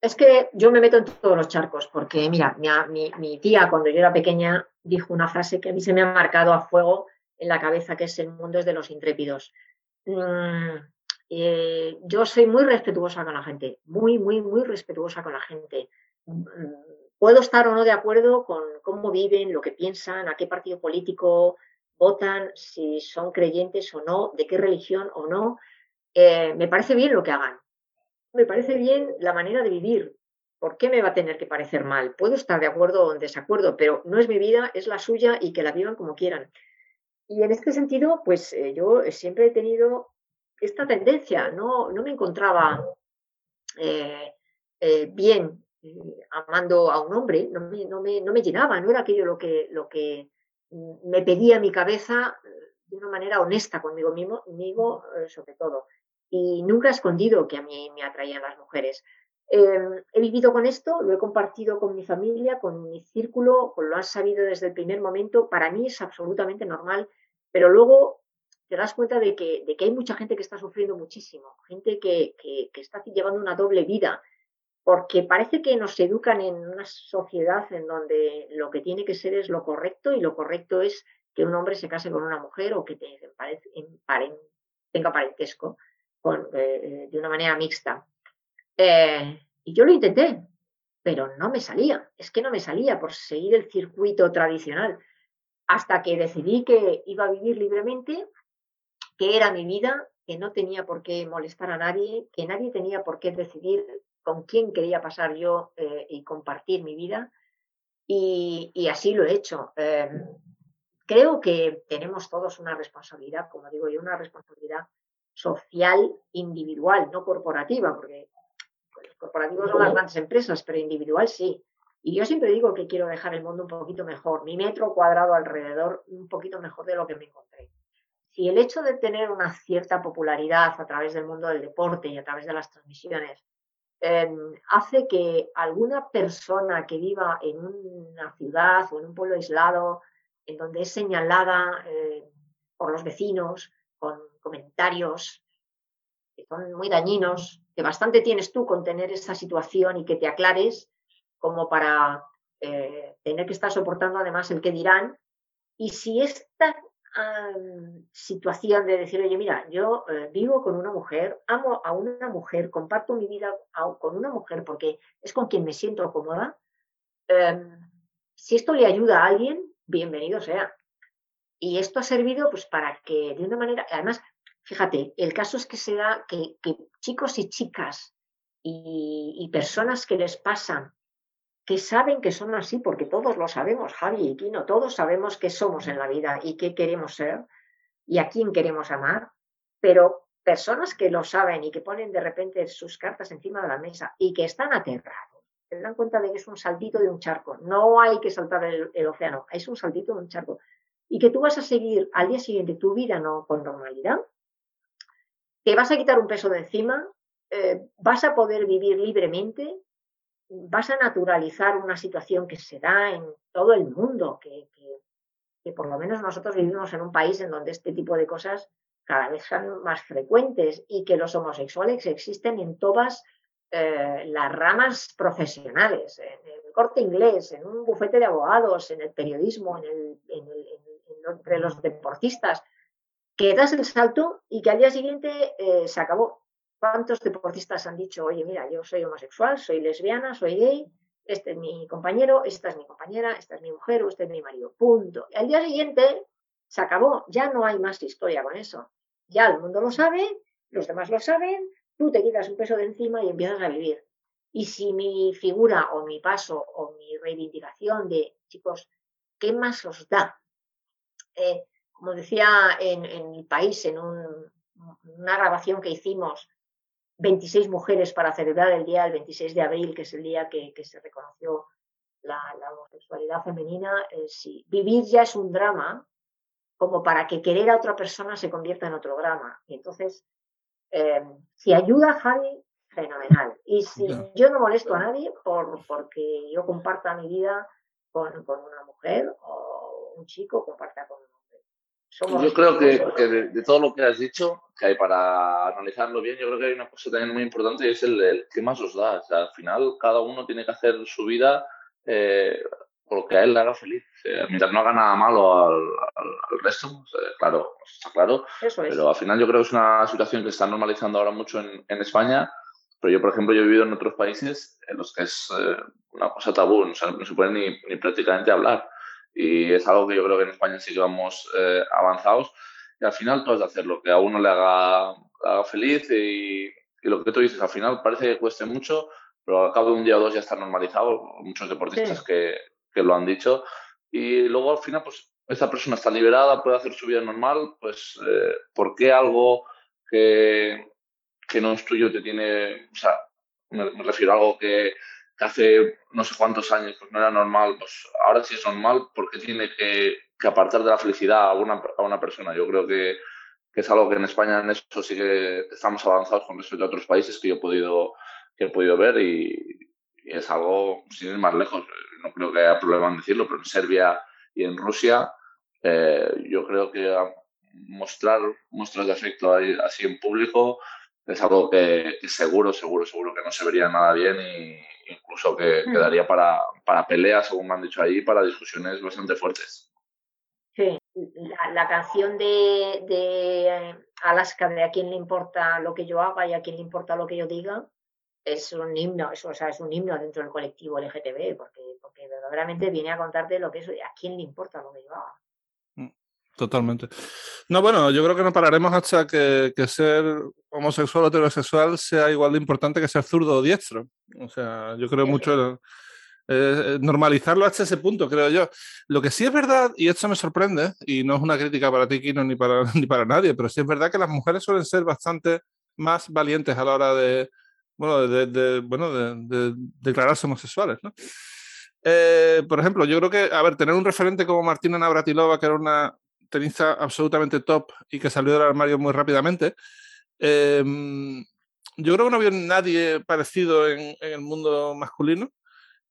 Es que yo me meto en todos los charcos, porque mira, mi, tía cuando yo era pequeña dijo una frase que a mí se me ha marcado a fuego en la cabeza, que es el mundo es de los intrépidos. Mm, eh, yo soy muy respetuosa con la gente, muy, muy, muy respetuosa con la gente. Mm, puedo estar o no de acuerdo con cómo viven, lo que piensan, a qué partido político votan, si son creyentes o no, de qué religión o no. Eh, me parece bien lo que hagan. Me parece bien la manera de vivir. ¿Por qué me va a tener que parecer mal? Puedo estar de acuerdo o en desacuerdo, pero no es mi vida, es la suya y que la vivan como quieran. Y en este sentido, pues eh, yo siempre he tenido esta tendencia, no, no me encontraba eh, eh, bien amando a un hombre, no me, no, me, no me, llenaba, no era aquello lo que, lo que me pedía mi cabeza de una manera honesta conmigo mismo, sobre todo. Y nunca he escondido que a mí me atraían las mujeres. Em, he vivido con esto, lo he compartido con mi familia, con mi círculo, lo han sabido desde el primer momento. Para mí es absolutamente normal, pero luego te das cuenta de que, de que hay mucha gente que está sufriendo muchísimo, gente que, que, está llevando una doble vida, porque parece que nos educan en una sociedad en donde lo que tiene que ser es lo correcto y lo correcto es que un hombre se case con una mujer o que tenga parentesco con, eh, de una manera mixta. Eh, y yo lo intenté, pero no me salía, es que no me salía por seguir el circuito tradicional, hasta que decidí que iba a vivir libremente que era mi vida, que no tenía por qué molestar a nadie, que nadie tenía por qué decidir con quién quería pasar yo eh, y compartir mi vida. Y, así lo he hecho. Em, creo que tenemos todos una responsabilidad, como digo yo, una responsabilidad social individual, no corporativa, porque los corporativos son las grandes empresas, pero individual sí. Y yo siempre digo que quiero dejar el mundo un poquito mejor, mi metro cuadrado alrededor un poquito mejor de lo que me encontré si el hecho de tener una cierta popularidad a través del mundo del deporte y a través de las transmisiones em, hace que alguna persona que viva en una ciudad o en un pueblo aislado, en donde es señalada eh, por los vecinos con comentarios que son muy dañinos, que bastante tienes tú con tener esa situación y que te aclares como para eh, tener que estar soportando además el que dirán. Y si esta situación de decir, oye, mira, yo eh, vivo con una mujer, amo a una mujer, comparto mi vida con una mujer porque es con quien me siento cómoda. Em, si esto le ayuda a alguien, bienvenido sea. Y esto ha servido pues para que de una manera, además, fíjate, el caso es que se da que, chicos y chicas y personas que les pasan que saben que son así, porque todos lo sabemos, Javi y Kino, todos sabemos qué somos en la vida y qué queremos ser y a quién queremos amar, pero personas que lo saben y que ponen de repente sus cartas encima de la mesa y que están aterrados, se dan cuenta de que es un saltito de un charco, no hay que saltar el, océano, es un saltito de un charco, y que tú vas a seguir al día siguiente tu vida no con normalidad, te vas a quitar un peso de encima, eh, vas a poder vivir libremente, vas a naturalizar una situación que se da en todo el mundo, que, por lo menos nosotros vivimos en un país en donde este tipo de cosas cada vez son más frecuentes y que los homosexuales existen en todas eh, las ramas profesionales, en el corte inglés, en un bufete de abogados, en el periodismo, en el, entre los deportistas, que das el salto y que al día siguiente eh, se acabó. ¿Cuántos deportistas han dicho, oye, mira, yo soy homosexual, soy lesbiana, soy gay, este es mi compañero, esta es mi compañera, esta es mi mujer o este es mi marido? Punto. Y al día siguiente se acabó, ya no hay más historia con eso. Ya el mundo lo sabe, los demás lo saben, tú te quitas un peso de encima y empiezas a vivir. Y si mi figura o mi paso o mi reivindicación de, chicos, ¿qué más os da? Eh, como decía en, mi país, en una grabación que hicimos 26 mujeres para celebrar el día del 26 de abril, que es el día que, se reconoció la, homosexualidad femenina. Eh, si vivir ya es un drama, como para que querer a otra persona se convierta en otro drama. Y entonces Eh, si ayuda a Javi, fenomenal. Y si yo no molesto a nadie por, porque yo comparta mi vida con, una mujer o un chico comparta con yo creo que, de, todo lo que has dicho, que hay para analizarlo bien, yo creo que hay una cosa también muy importante y es el, qué más os da. al final, cada uno tiene que hacer su vida eh, por lo que a él le haga feliz. mientras no haga nada malo al, resto, claro, está claro. Pero al final yo creo que es una situación que está normalizando ahora mucho en, en España pero yo, por ejemplo, yo he vivido en otros países en los que es eh, una cosa tabú, no se puede ni, ni, prácticamente hablar. Y es algo que yo creo que en España sí que vamos eh, avanzados. Y al final tú has de hacer lo que a uno le haga, haga feliz y, y, lo que tú dices, al final parece que cueste mucho, pero al cabo de un día o dos ya está normalizado. Muchos deportistas que, que lo han dicho. Y luego al final, pues esa persona está liberada, puede hacer su vida normal, pues eh, ¿por qué algo que, que no es tuyo te tiene, o sea, me, refiero a algo que, hace no sé cuántos años pues no era normal, pues ahora sí es normal porque tiene que, que apartar de la felicidad a una, a una persona. Yo creo que, que, es algo que en España en eso sí que estamos avanzados con respecto a otros países que yo he podido, que he podido ver y, es algo, sin ir más lejos, no creo que haya problema en decirlo, pero en Serbia y en Rusia eh, yo creo que mostrar muestras de afecto así en público es algo que, seguro, seguro, seguro que no se vería nada bien e incluso que hmm. quedaría para, para peleas, según me han dicho ahí, para discusiones bastante fuertes. Sí, la, canción de, de, Alaska de a quién le importa lo que yo haga y a quién le importa lo que yo diga es un himno, es, o sea, es un himno dentro del colectivo LGTB, porque, porque verdaderamente viene a contarte lo que es, a quién le importa lo que yo haga. Totalmente. No, bueno, yo creo que no pararemos hasta que, ser homosexual o heterosexual sea igual de importante que ser zurdo o diestro. O sea, yo creo mucho eh, normalizarlo hasta ese punto, creo yo. Lo que sí es verdad, y esto me sorprende, y no es una crítica para ti, Kino, ni para, ni para nadie, pero sí es verdad que las mujeres suelen ser bastante más valientes a la hora de, bueno, de, bueno, de, declararse homosexuales, ¿no? Eh, por ejemplo, yo creo que, a ver, tener un referente como Martina Navratilova, que era una tenista absolutamente top y que salió del armario muy rápidamente. Em, yo creo que no había nadie parecido en, el mundo masculino.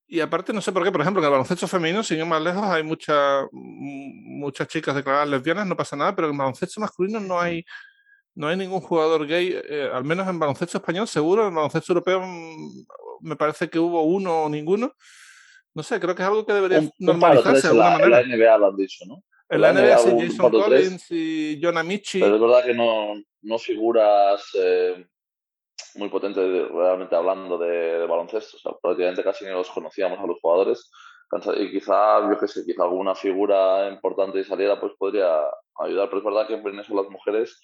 Y aparte, no sé por qué, por ejemplo, en el baloncesto femenino, sin ir más lejos, hay muchas muchas chicas declaradas lesbianas, no pasa nada, pero en el baloncesto masculino no hay, no hay ningún jugador gay, eh, al menos en baloncesto español, seguro, en baloncesto europeo mm, me parece que hubo uno o ninguno. No sé, creo que es algo que debería normalizarse de alguna manera. La NBA lo han dicho, ¿no? En la NBA sí, Jason Collins y John Amici. Pero es verdad que no, no figuras eh, muy potentes realmente hablando de, baloncesto. O sea, prácticamente casi ni los conocíamos a los jugadores. Y quizá, yo qué sé, quizá alguna figura importante y saliera pues podría ayudar. Pero es verdad que en eso las mujeres,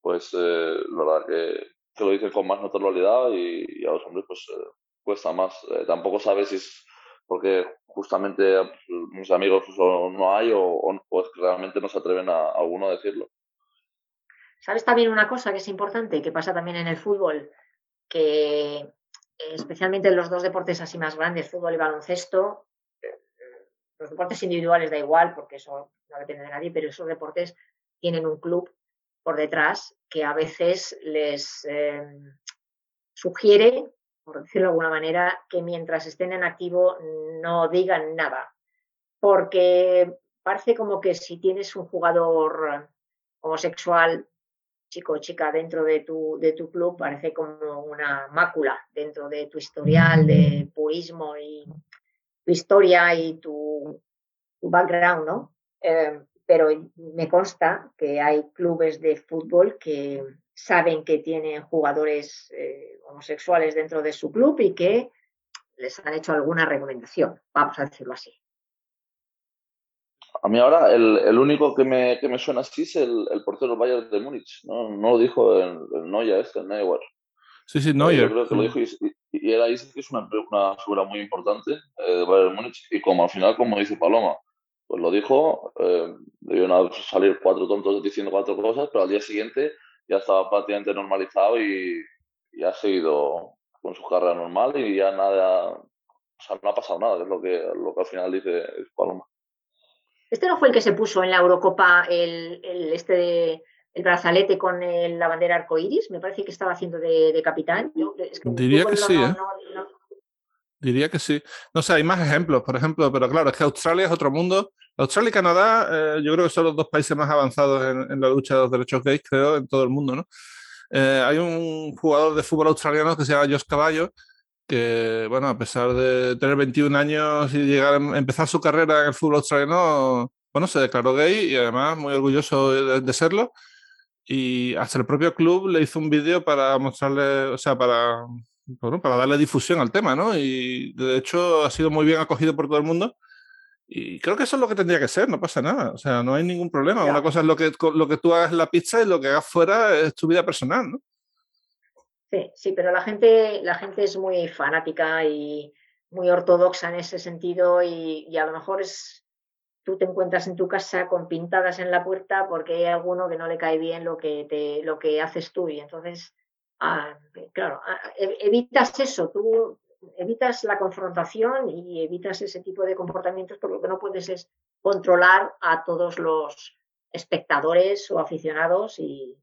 pues eh, la verdad que, que, lo dicen con más naturalidad y, a los hombres pues eh, cuesta más. tampoco sabes si es porque justamente mis amigos no hay o, pues realmente no se atreven a, alguno a decirlo. ¿Sabes también una cosa que es importante, que pasa también en el fútbol? Que eh, especialmente en los dos deportes así más grandes, fútbol y baloncesto, eh, los deportes individuales da igual porque eso no depende de nadie, pero esos deportes tienen un club por detrás que a veces les eh, sugiere por decirlo de alguna manera, que mientras estén en activo no digan nada. Porque parece como que si tienes un jugador homosexual, chico o chica, dentro de tu, de tu club, parece como una mácula dentro de tu historial de purismo y tu historia y tu, background, ¿no? Eh, pero me consta que hay clubes de fútbol que saben que tienen jugadores eh, homosexuales dentro de su club y que les han hecho alguna recomendación, vamos a decirlo así. A mí ahora el, único que me, que me, suena así es el, el portero del Bayern de Múnich, ¿no? No lo dijo el, el Neuer, este, el Neuer. Sí, sí, Neuer. Yo creo que lo dijo y, y, él ahí que es una, una figura muy importante eh, de Bayern de Múnich y como al final, como dice Paloma, pues lo dijo, eh, debieron salir cuatro tontos diciendo cuatro cosas, pero al día siguiente ya estaba prácticamente normalizado y, ha seguido con su carrera normal y ya nada, o sea, no ha pasado nada, es lo que, lo que al final dice Paloma. Este no fue el que se puso en la Eurocopa el, el este de, el brazalete con la bandera arcoíris, me parece que estaba haciendo de, capitán. Diría que sí, ¿eh? Diría que sí. No sé, hay más ejemplos, por ejemplo, pero claro, es que Australia es otro mundo. Australia y Canadá, eh, yo creo que son los dos países más avanzados en, la lucha de los derechos gays, creo, en todo el mundo, ¿no? Eh, hay un jugador de fútbol australiano que se llama Josh Caballo, que, bueno, a pesar de tener 21 años y llegar a empezar su carrera en el fútbol australiano, bueno, se declaró gay y además muy orgulloso de serlo y hasta el propio club le hizo un vídeo para mostrarle, o sea, para, bueno, para darle difusión al tema, ¿no? Y de hecho ha sido muy bien acogido por todo el mundo. Y creo que eso es lo que tendría que ser, no pasa nada, o sea, no hay ningún problema. Una cosa es lo que, lo que tú hagas en la pizza y lo que hagas fuera es tu vida personal, ¿no? Sí, sí, pero la gente, la gente es muy fanática y muy ortodoxa en ese sentido y, y a lo mejor es, tú te encuentras en tu casa con pintadas en la puerta porque hay alguno que no le cae bien lo que, te, lo que haces tú y entonces, ah, claro, ah, evitas eso, tú evitas la confrontación y evitas ese tipo de comportamientos porque lo que no puedes es controlar a todos los espectadores o aficionados y,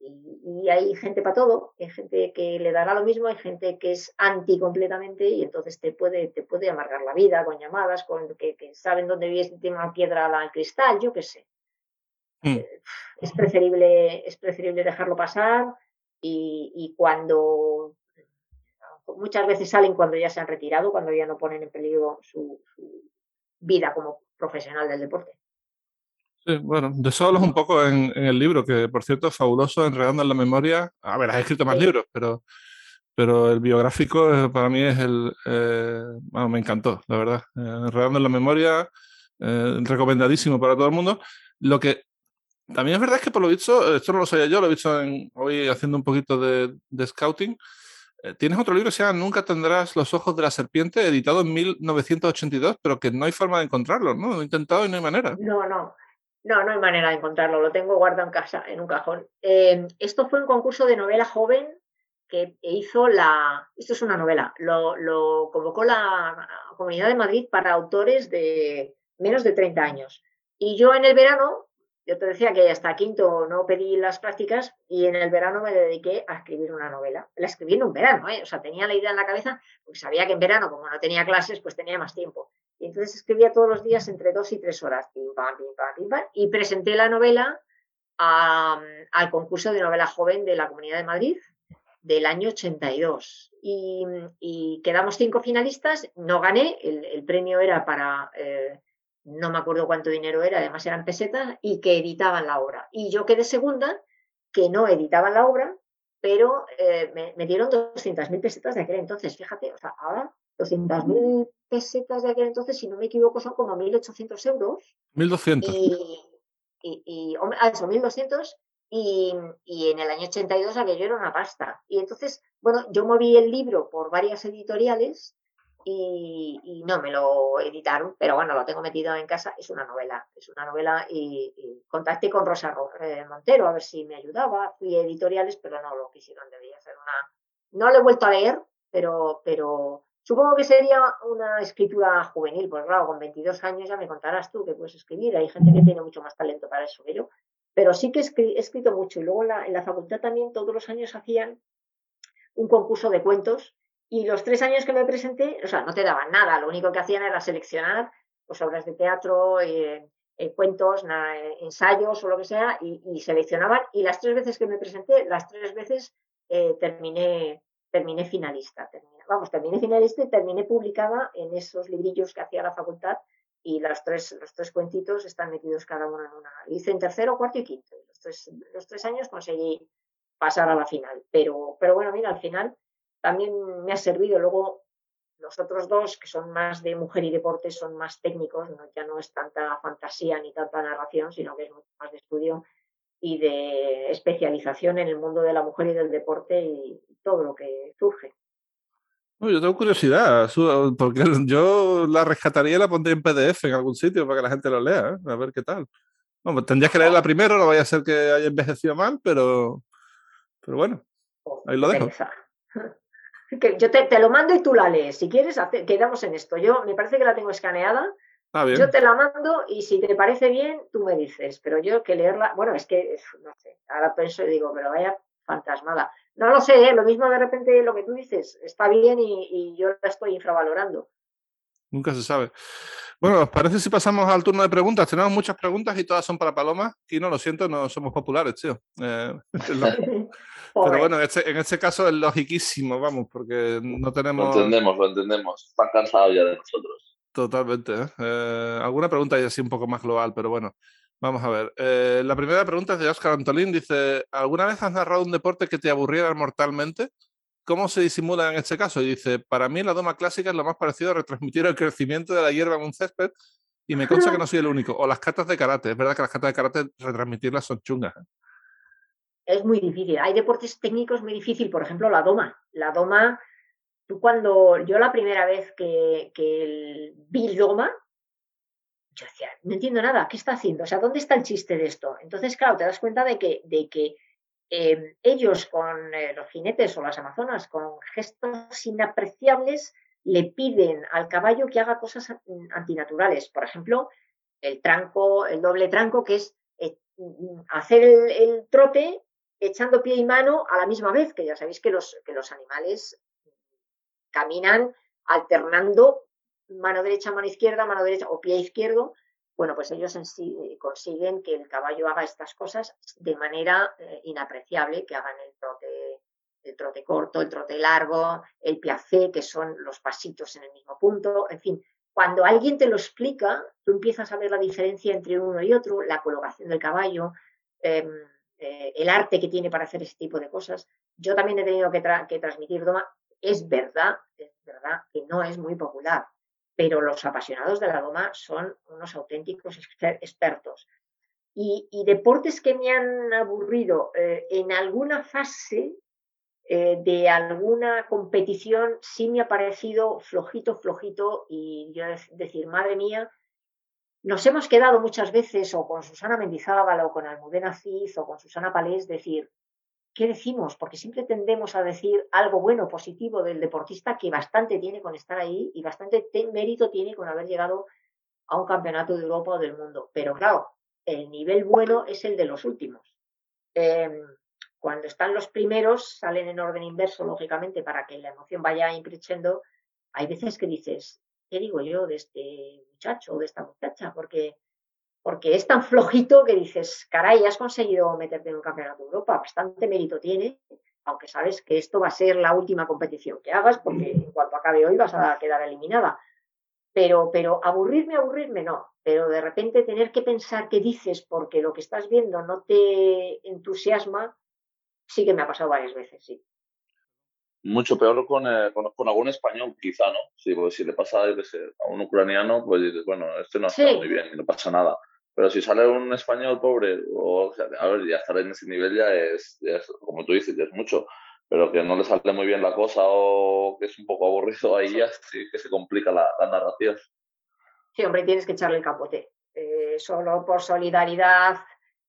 y, hay gente para todo, hay gente que le dará lo mismo, hay gente que es anti completamente y entonces te puede, te puede amargar la vida con llamadas, con que, saben dónde vives, tiene una piedra al cristal, yo qué sé. Mm. Eh, es, preferible, es preferible dejarlo pasar y, cuando muchas veces salen cuando ya se han retirado, cuando ya no ponen en peligro su vida como profesional del deporte bueno, de eso hablas un poco en, el libro, que por cierto es fabuloso, Enredando en la Memoria. A ver, has escrito más libros, pero, pero el biográfico eh, para mí es el. Eh, bueno, me encantó, la verdad. Eh, Enredando en la Memoria, recomendadísimo para todo el mundo. Lo que también es verdad es que por lo visto, esto no lo sabía yo, lo he visto hoy haciendo un poquito de, scouting. Tienes otro libro que se llama Nunca tendrás los ojos de la serpiente, editado en 1982, pero que no hay forma de encontrarlo, ¿no? Lo he intentado y no hay manera. No, no. No, no hay manera de encontrarlo, lo tengo guardado en casa, en un cajón. Eh, esto fue un concurso de novela joven que hizo la. Esto es una novela, lo, convocó la Comunidad de Madrid para autores de menos de 30 años. Y yo en el verano, yo te decía que hasta quinto no pedí las prácticas y en el verano me dediqué a escribir una novela. La escribí en un verano, ¿eh? o sea, tenía la idea en la cabeza, porque sabía que en verano, como no tenía clases, pues tenía más tiempo. Y entonces escribía todos los días entre dos y tres horas, pim, pam, pim, pam, pim, pam, y presenté la novela al concurso de novela joven de la Comunidad de Madrid del año 82. Y, quedamos cinco finalistas, no gané, el, premio era para, eh, no me acuerdo cuánto dinero era, además eran pesetas, y que editaban la obra. Y yo quedé segunda, que no editaban la obra, pero eh, me, me, dieron 200.000 pesetas de aquel entonces, fíjate, o sea, ahora 200.000 pesetas de aquel entonces, si no me equivoco, son como 1.800 euros. 1.200. Y, y, y ah, eso, 1.200. Y, y, en el año 82 aquello era una pasta. Y entonces, bueno, yo moví el libro por varias editoriales y, y, no me lo editaron, pero bueno, lo tengo metido en casa. Es una novela, es una novela y, contacté con Rosa eh, Montero a ver si me ayudaba. Fui a editoriales, pero no lo quisieron, debía ser una... No lo he vuelto a leer, pero, pero Supongo que sería una escritura juvenil, pues claro, con 22 años ya me contarás tú que puedes escribir, hay gente que tiene mucho más talento para eso que yo, pero sí que he escrito mucho y luego en la, facultad también todos los años hacían un concurso de cuentos y los tres años que me presenté, o sea, no te daban nada, lo único que hacían era seleccionar pues, obras de teatro, eh, eh, cuentos, ensayos o lo que sea, y, seleccionaban. Y las tres veces que me presenté, las tres veces eh, terminé, terminé finalista. Terminé, vamos, terminé finalista y terminé publicada en esos librillos que hacía la facultad y los tres, los tres cuentitos están metidos cada uno en una. Hice en tercero, cuarto y quinto. Los tres, los tres años conseguí pasar a la final. Pero, pero bueno, mira, al final también me ha servido. Luego los otros dos, que son más de mujer y deporte, son más técnicos, ya no es tanta fantasía ni tanta narración, sino que es mucho más de estudio y de especialización en el mundo de la mujer y del deporte y todo lo que surge. yo tengo curiosidad, porque yo la rescataría y la pondría en PDF en algún sitio para que la gente lo lea, ¿eh? a ver qué tal. Bueno, tendrías que leerla primero, no vaya a ser que haya envejecido mal, pero, pero bueno, ahí lo dejo. yo te, lo mando y tú la lees. Si quieres, quedamos en esto. Yo me parece que la tengo escaneada, Ah. Yo te la mando y si te parece bien, tú me dices, pero yo que leerla, bueno, es que, no sé, ahora pienso y digo, pero vaya fantasmada. No lo sé, ¿eh? lo mismo de repente lo que tú dices está bien y, y yo la estoy infravalorando. Nunca se sabe. Bueno, ¿os parece si pasamos al turno de preguntas? Tenemos muchas preguntas y todas son para Paloma. Y no, lo siento, no somos populares, tío. Eh, pero bueno, en este, en este, caso es logiquísimo, vamos, porque no tenemos... Lo entendemos, lo entendemos. Están cansados ya de nosotros. Totalmente. ¿eh? Eh, alguna pregunta ya así un poco más global, pero bueno. Vamos a ver. la primera pregunta es de Oscar Antolín. Dice, ¿alguna vez has narrado un deporte que te aburriera mortalmente? ¿Cómo se disimula en este caso? Y dice, para mí la doma clásica es lo más parecido a retransmitir el crecimiento de la hierba en un césped y me consta que no soy el único. O las cartas de karate. Es verdad que las cartas de karate retransmitirlas son chungas. ¿eh? Es muy difícil. Hay deportes técnicos muy difíciles. Por ejemplo, la doma. La doma, tú cuando, yo la primera vez que, que vi doma, yo decía, no entiendo nada, ¿qué está haciendo? O sea, ¿dónde está el chiste de esto? Entonces, claro, te das cuenta de que, de que Em, ellos con eh, los jinetes o las amazonas, con gestos inapreciables, le piden al caballo que haga cosas antinaturales. Por ejemplo, el tranco, el doble tranco, que es eh, hacer el, trote echando pie y mano a la misma vez, que ya sabéis que los, que los animales caminan alternando mano derecha, mano izquierda, mano derecha o pie izquierdo bueno, pues ellos eh, consiguen que el caballo haga estas cosas de manera eh, inapreciable, que hagan el trote, el trote corto, el trote largo, el piacé, que son los pasitos en el mismo punto, en fin. Cuando alguien te lo explica, tú empiezas a ver la diferencia entre uno y otro, la colocación del caballo, em, eh, el arte que tiene para hacer ese tipo de cosas. Yo también he tenido que, transmitir Doma. Es verdad, es verdad que no es muy popular pero los apasionados de la goma son unos auténticos expertos. Y, deportes que me han aburrido eh, en alguna fase eh, de alguna competición sí me ha parecido flojito, flojito y yo decir, madre mía, nos hemos quedado muchas veces o con Susana Mendizábal o con Almudena Cid o con Susana Palés decir, ¿qué decimos? Porque siempre tendemos a decir algo bueno, positivo del deportista que bastante tiene con estar ahí y bastante mérito tiene con haber llegado a un campeonato de Europa o del mundo. Pero claro, el nivel bueno es el de los últimos. Em, cuando están los primeros, salen en orden inverso, lógicamente, para que la emoción vaya increciendo. Hay veces que dices, ¿qué digo yo de este muchacho o de esta muchacha? Porque porque es tan flojito que dices, caray, has conseguido meterte en un campeonato de Europa, bastante mérito tiene, aunque sabes que esto va a ser la última competición que hagas, porque en cuanto acabe hoy vas a quedar eliminada. Pero, pero aburrirme, aburrirme no, pero de repente tener que pensar qué dices porque lo que estás viendo no te entusiasma, sí que me ha pasado varias veces, sí. Mucho peor con, eh, con, algún español, quizá, ¿no? Sí, porque si le pasa a un ucraniano, pues dices, bueno, este no está muy bien y no pasa nada. Pero si sale un español pobre, o, sea, a ver, ya estar en ese nivel ya es, como tú dices, ya es mucho. Pero que no le sale muy bien la cosa o que es un poco aburrido, ahí ya sí que se complica la, narración. Sí, hombre, tienes que echarle el capote. Eh, solo por solidaridad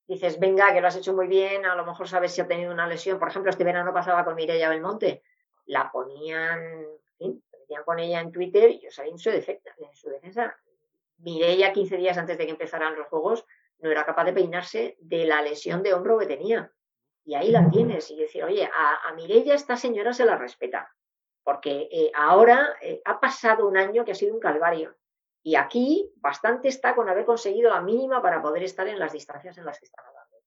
dices, venga, que lo has hecho muy bien, a lo mejor sabes si ha tenido una lesión. Por ejemplo, este verano pasaba con Mireia Belmonte. La ponían, en metían con ella en Twitter y yo salí en su, defecta, en su defensa. Mireia, 15 días antes de que empezaran los juegos, no era capaz de peinarse de la lesión de hombro que tenía. Y ahí la tienes. Y decir, oye, a, a Mireia esta señora se la respeta. Porque eh, ahora eh, ha pasado un año que ha sido un calvario. Y aquí bastante está con haber conseguido la mínima para poder estar en las distancias en las que están hablando.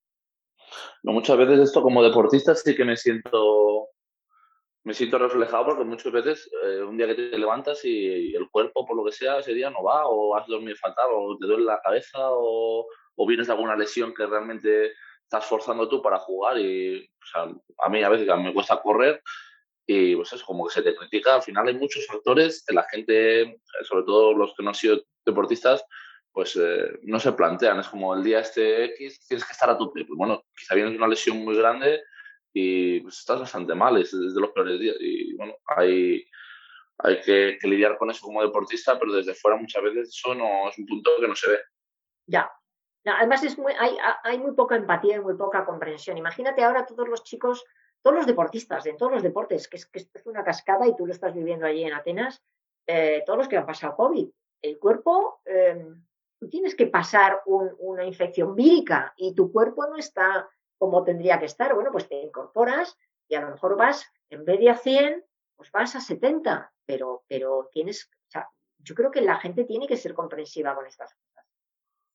No, muchas veces esto como deportista sí que me siento me siento reflejado porque muchas veces eh, un día que te levantas y, el cuerpo, por lo que sea, ese día no va, o has dormido fatal, o te duele la cabeza, o, o vienes de alguna lesión que realmente estás forzando tú para jugar. Y o sea, a mí a veces me cuesta correr y pues eso, como que se te critica. Al final hay muchos factores que la gente, sobre todo los que no han sido deportistas, pues eh, no se plantean. Es como el día este X, tienes que estar a tu Pues bueno, quizá vienes de una lesión muy grande y pues, estás bastante mal, es, los peores días. Y bueno, hay, hay que, lidiar con eso como deportista, pero desde fuera muchas veces eso no es un punto que no se ve. Ya. además es hay, hay muy poca empatía y muy poca comprensión. Imagínate ahora todos los chicos, todos los deportistas, de todos los deportes, que es, que es una cascada y tú lo estás viviendo allí en Atenas, eh, todos los que han pasado COVID. el cuerpo, em, tú tienes que pasar una infección vírica y tu cuerpo no está como tendría que estar. Bueno, pues te incorporas y a lo mejor vas, en vez de a 100, pues vas a 70, pero, pero tienes, o sea, yo creo que la gente tiene que ser comprensiva con estas cosas.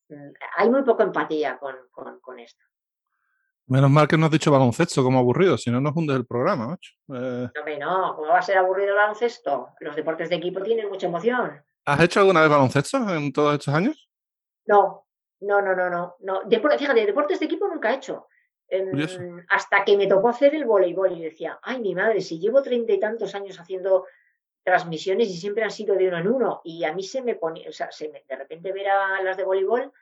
Mm, hay muy poca empatía con, con, esto. Menos mal que no has dicho baloncesto como aburrido, si no nos hundes el programa, macho. Eh... No, no, ¿cómo va a ser aburrido el baloncesto? Los deportes de equipo tienen mucha emoción. ¿Has hecho alguna vez baloncesto en todos estos años? No, no, no, no, no. no. fíjate, deportes de equipo nunca he hecho. Em, hasta que me tocó hacer el voleibol y decía, ay, mi madre, si llevo treinta y tantos años haciendo transmisiones y siempre han sido de uno en uno y a mí se me pone, o sea, se me, de repente ver a las de voleibol,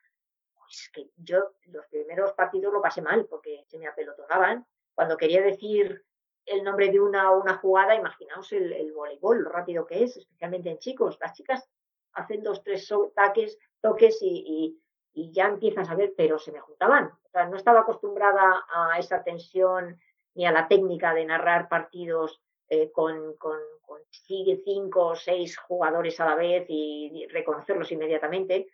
pues que yo los primeros partidos lo pasé mal porque se me apelotonaban. Cuando quería decir el nombre de una una jugada, imaginaos el, el voleibol, lo rápido que es, especialmente en chicos. Las chicas hacen dos, tres toques, toques y y ya empiezas a ver, pero se me juntaban. O sea, no estaba acostumbrada a esa tensión ni a la técnica de narrar partidos eh, con, con, cinco o seis jugadores a la vez y, reconocerlos inmediatamente.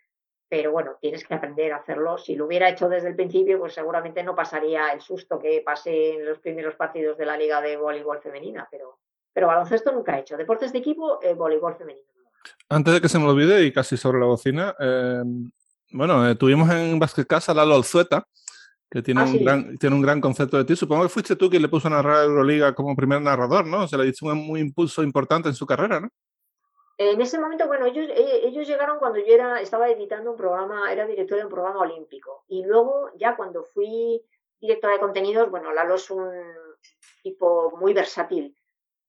Pero bueno, tienes que aprender a hacerlo. Si lo hubiera hecho desde el principio, pues seguramente no pasaría el susto que pasé en los primeros partidos de la Liga de Voleibol Femenina. Pero, pero baloncesto nunca he hecho. Deportes de equipo, eh, voleibol femenino. Antes de que se me olvide y casi sobre la bocina, eh, bueno, eh, tuvimos en Basket Casa Lalo Alzueta, que tiene, ah, un gran, tiene un gran concepto de ti. Supongo que fuiste tú quien le puso a narrar Euroliga como primer narrador, ¿no? Se le hizo un muy impulso importante en su carrera, ¿no? En ese momento, bueno, ellos, eh, ellos llegaron cuando yo era, estaba editando un programa, era director de un programa olímpico. Y luego, ya cuando fui directora de contenidos, bueno, Lalo es un tipo muy versátil.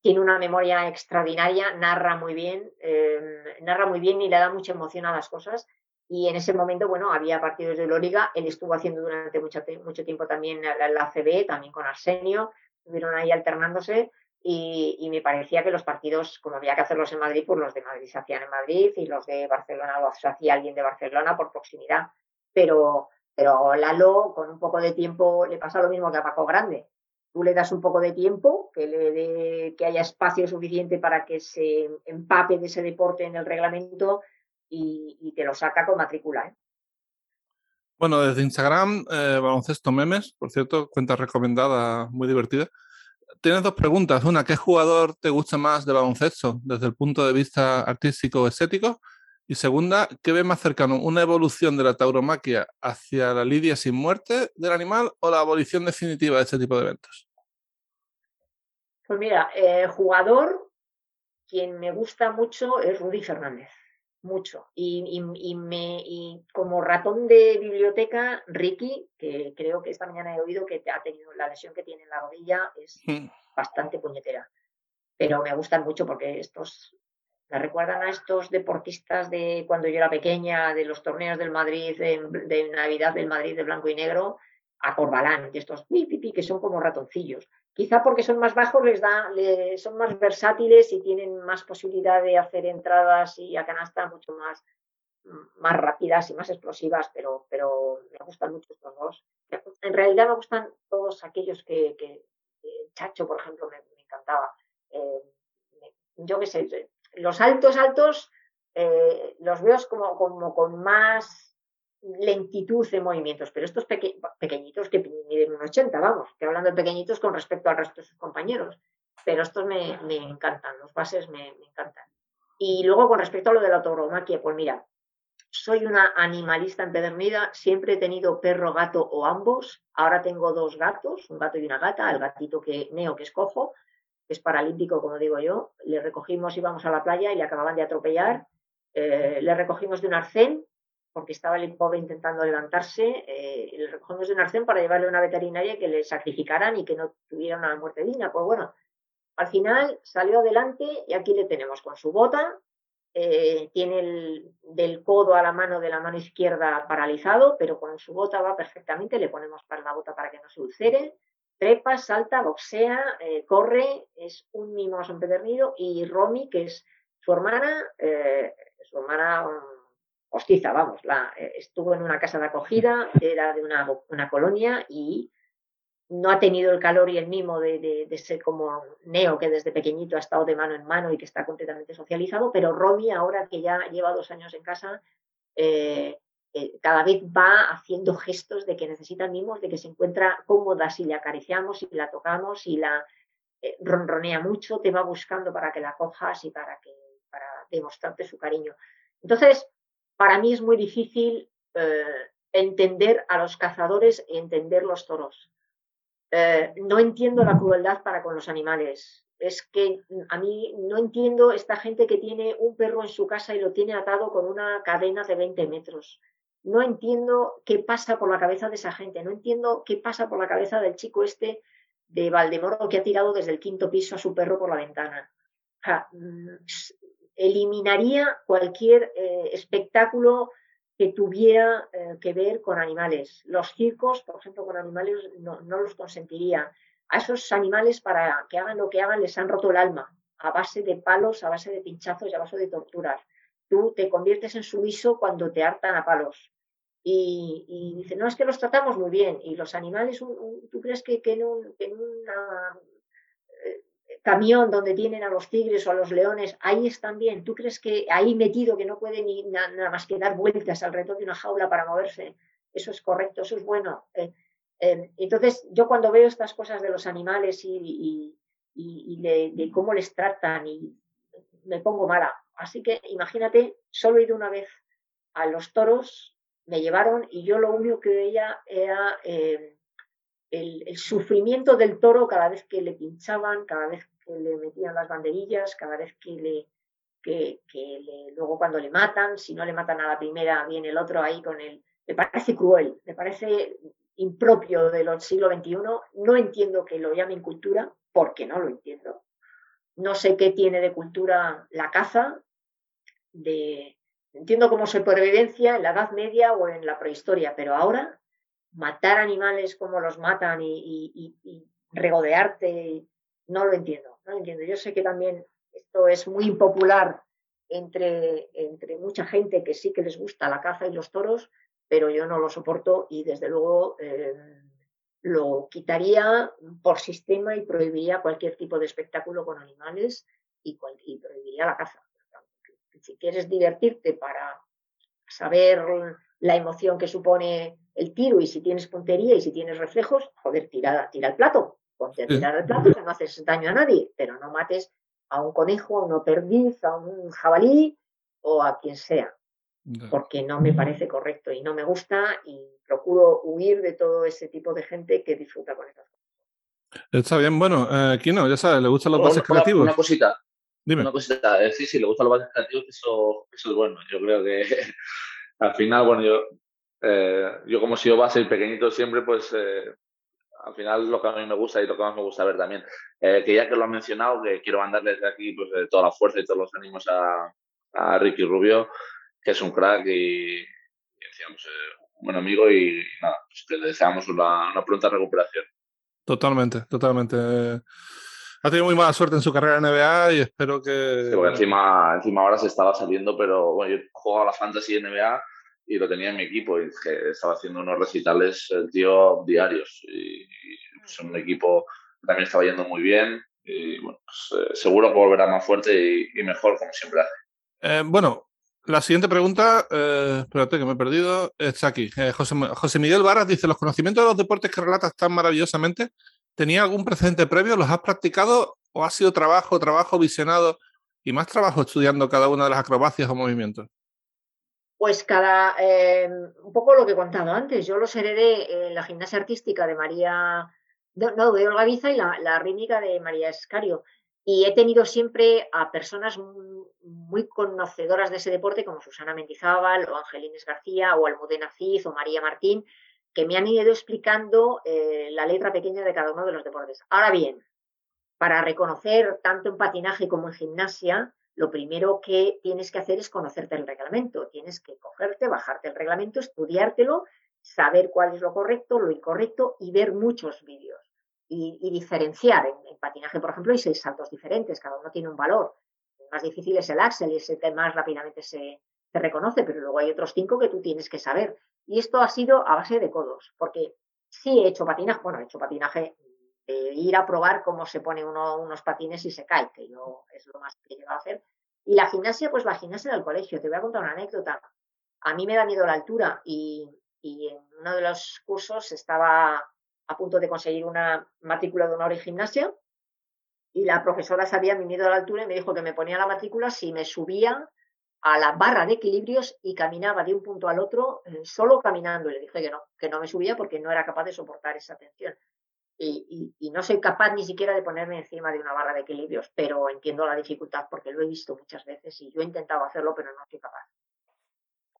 Tiene una memoria extraordinaria, narra muy bien, eh, narra muy bien y le da mucha emoción a las cosas. Y en ese momento, bueno, había partidos de Euroliga, él estuvo haciendo durante mucho, mucho tiempo también la, la ACB, también con Arsenio, estuvieron ahí alternándose y, me parecía que los partidos, como había que hacerlos en Madrid, pues los de Madrid se hacían en Madrid y los de Barcelona los hacía alguien de Barcelona por proximidad. Pero, pero Lalo, con un poco de tiempo, le pasa lo mismo que a Paco Grande. Tú le das un poco de tiempo, que, le que haya espacio suficiente para que se empape de ese deporte en el reglamento y, te lo saca con matrícula. ¿eh? Bueno, desde Instagram, eh, baloncesto memes, por cierto, cuenta recomendada, muy divertida. Tienes dos preguntas. Una, ¿qué jugador te gusta más de baloncesto desde el punto de vista artístico o estético? Y segunda, ¿qué ves más cercano? ¿Una evolución de la tauromaquia hacia la lidia sin muerte del animal o la abolición definitiva de este tipo de eventos? Pues mira, eh, jugador, quien me gusta mucho es Rudy Fernández mucho. Y, me, y como ratón de biblioteca, Ricky, que creo que esta mañana he oído que ha tenido la lesión que tiene en la rodilla, es hmm. bastante puñetera. Pero me gustan mucho porque estos me recuerdan a estos deportistas de cuando yo era pequeña, de los torneos del Madrid, de, Navidad del Madrid de blanco y negro, a Corbalán, y estos pipi, que son como ratoncillos. Quizá porque son más bajos, les da, son más versátiles y tienen más posibilidad de hacer entradas y a canasta mucho más, más rápidas y más explosivas, pero, pero me gustan mucho estos dos. En realidad me gustan todos aquellos que, que, Chacho, por ejemplo, me, encantaba. Eh, yo qué sé, los altos, altos, eh, los veo como, como con más lentitud de movimientos, pero estos pequeñitos que miden un 80, vamos, estoy hablando de pequeñitos con respecto al resto de sus compañeros, pero estos me, encantan, los bases me, encantan. Y luego con respecto a lo de la tauromaquia, pues mira, soy una animalista empedernida, siempre he tenido perro, gato o ambos, ahora tengo dos gatos, un gato y una gata, el gatito que neo que escojo, es paralímpico como digo yo, le recogimos, íbamos a la playa y le acababan de atropellar, eh, le recogimos de un arcén porque estaba el pobre intentando levantarse, eh, le recogimos de un arcén para llevarle a una veterinaria que le sacrificaran y que no tuviera una muerte digna. Pues bueno, al final salió adelante y aquí le tenemos con su bota, eh, tiene el, del codo a la mano de la mano izquierda paralizado, pero con su bota va perfectamente, le ponemos para la bota para que no se ulcere, trepa, salta, boxea, eh, corre, es un mimoso empedernido y Romy, que es su hermana, eh, su hermana hostiza, vamos, la, eh, estuvo en una casa de acogida, era de una, una colonia y no ha tenido el calor y el mimo de, ser como Neo, que desde pequeñito ha estado de mano en mano y que está completamente socializado, pero Romy, ahora que ya lleva dos años en casa, eh, eh, cada vez va haciendo gestos de que necesita mimos, de que se encuentra cómoda si le acariciamos, si la tocamos, y la eh, ronronea mucho, te va buscando para que la cojas y para, que, para demostrarte su cariño. Entonces, para mí es muy difícil entender a los cazadores y entender los toros eh, no entiendo la crueldad para con los animales. Es que a mí no entiendo esta gente que tiene un perro en su casa y lo tiene atado con una cadena de 20 metros. No entiendo qué pasa por la cabeza de esa gente. No entiendo qué pasa por la cabeza del chico este de Valdemoro que ha tirado desde el quinto piso a su perro por la ventana. Mm, eliminaría cualquier eh, espectáculo que tuviera eh, que ver con animales. Los circos, por ejemplo, con animales no, los consentiría. A esos animales, para que hagan lo que hagan, les han roto el alma, a base de palos, a base de pinchazos y a base de torturas. Tú te conviertes en sumiso cuando te hartan a palos. Y, y dice, no, es que los tratamos muy bien. Y los animales, ¿tú crees que, que en, una camión donde tienen a los tigres o a los leones, ahí están bien. ¿Tú crees que ahí metido que no puede ni nada más que dar vueltas alrededor de una jaula para moverse? Eso es correcto, eso es bueno. Eh, eh, entonces, yo cuando veo estas cosas de los animales y, de, cómo les tratan, y me pongo mala. Así que imagínate, solo he ido una vez a los toros, me llevaron y yo lo único que veía era eh, el, el, sufrimiento del toro cada vez que le pinchaban, cada vez que le metían las banderillas, cada vez que le, que, luego cuando le matan, si no le matan a la primera, viene el otro ahí con él. Me parece cruel, me parece impropio del siglo XXI. No entiendo que lo llamen cultura, porque no lo entiendo. No sé qué tiene de cultura la caza, de, entiendo como supervivencia en la Edad Media o en la prehistoria, pero ahora matar animales como los matan y, y, y regodearte, no lo entiendo no entiendo. Yo sé que también esto es muy impopular entre, entre mucha gente que sí que les gusta la caza y los toros, pero yo no lo soporto y desde luego eh, lo quitaría por sistema y prohibiría cualquier tipo de espectáculo con animales y, prohibiría la caza. Si quieres divertirte para saber la emoción que supone el tiro y si tienes puntería y si tienes reflejos, joder, tira, tira el plato, Ponte a tirar el plato, no haces daño a nadie, pero no mates a un conejo, a una perdiz, a un jabalí o a quien sea, porque no me parece correcto y no me gusta y procuro huir de todo ese tipo de gente que disfruta con estas cosas. Está bien, bueno, eh, no, ya sabes, le gustan los bases creativos. Una cosita, Dime. Una cosita, eh, sí, sí, le gustan los bases creativos, eso, eso es bueno. Yo creo que al final, bueno, yo, eh, yo como si yo base pequeñito siempre, pues eh, al final lo que a mí me gusta y lo que más me gusta ver también. Eh, que ya que lo han mencionado, que quiero mandarles de aquí pues, toda la fuerza y todos los ánimos a, a Ricky Rubio, que es un crack y, y pues, eh, un buen amigo y nada, pues que le deseamos una, una, pronta recuperación. Totalmente, totalmente. Ha tenido muy mala suerte en su carrera en NBA y espero que... Sí, porque encima, encima ahora se estaba saliendo, pero bueno, yo juego a la Fantasy NBA y lo tenía en mi equipo y estaba haciendo unos recitales el tío diarios y, es un equipo que también estaba yendo muy bien y bueno, pues, eh, seguro que volverá más fuerte y, mejor como siempre hace. Eh, bueno, la siguiente pregunta, eh, espérate que me he perdido, está aquí. José, José, Miguel Varas dice, los conocimientos de los deportes que relatas tan maravillosamente, ¿tenía algún precedente previo? ¿Los has practicado o ha sido trabajo, trabajo visionado y más trabajo estudiando cada una de las acrobacias o movimientos? Pues cada, eh, un poco lo que he contado antes, yo los heredé en la gimnasia artística de María, no, de Olga Biza y la, rítmica de María Escario. Y he tenido siempre a personas muy conocedoras de ese deporte, como Susana Mendizábal o Angelines García o Almudena Cid o María Martín, que me han ido explicando eh, la letra pequeña de cada uno de los deportes. Ahora bien, para reconocer tanto en patinaje como en gimnasia, lo primero que tienes que hacer es conocerte el reglamento. Tienes que cogerte, bajarte el reglamento, estudiártelo, saber cuál es lo correcto, lo incorrecto y ver muchos vídeos. Y, diferenciar. En, patinaje, por ejemplo, hay seis saltos diferentes, cada uno tiene un valor. El más difícil es el axel y ese que más rápidamente se, se reconoce, pero luego hay otros cinco que tú tienes que saber. Y esto ha sido a base de codos, porque sí he hecho patinaje, bueno, he hecho patinaje ir a probar cómo se pone uno, unos patines y se cae, que yo es lo más que he llegado a hacer. Y la gimnasia, pues la gimnasia del colegio. Te voy a contar una anécdota. A mí me da miedo la altura y, y en uno de los cursos estaba a punto de conseguir una matrícula de honor en gimnasia y la profesora sabía mi miedo a la altura y me dijo que me ponía la matrícula si me subía a la barra de equilibrios y caminaba de un punto al otro eh, solo caminando. Y le dije que no, que no me subía porque no era capaz de soportar esa tensión. Y, y, no soy capaz ni siquiera de ponerme encima de una barra de equilibrios, pero entiendo la dificultad porque lo he visto muchas veces y yo he intentado hacerlo, pero no soy capaz.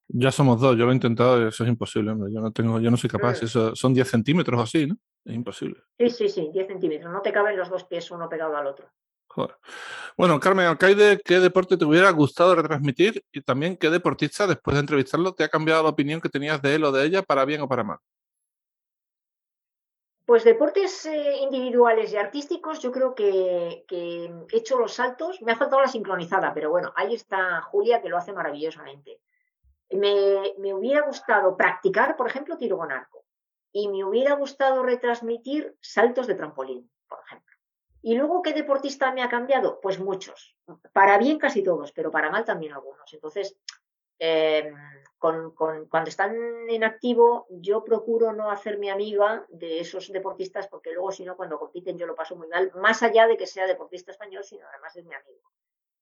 Ya somos dos, yo lo he intentado y eso es imposible, hombre. Yo no tengo, yo no soy capaz. Mm. Eso son 10 centímetros o así, ¿no? Es imposible. Sí, sí, sí, 10 centímetros. No te caben los dos pies uno pegado al otro. Bueno, Carmen Alcaide, ¿qué deporte te hubiera gustado retransmitir? Y también, ¿qué deportista, después de entrevistarlo, te ha cambiado la opinión que tenías de él o de ella, para bien o para mal? Pues deportes eh, individuales y artísticos, yo creo que, que, he hecho los saltos. Me ha faltado la sincronizada, pero bueno, ahí está Julia que lo hace maravillosamente. Me, me hubiera gustado practicar, por ejemplo, tiro con arco. Y me hubiera gustado retransmitir saltos de trampolín, por ejemplo. ¿Y luego qué deportista me ha cambiado? Pues muchos. Para bien casi todos, pero para mal también algunos. Entonces, con, cuando están en activo, yo procuro no hacerme amiga de esos deportistas porque luego, si no, cuando compiten yo lo paso muy mal, más allá de que sea deportista español, sino además es mi amigo.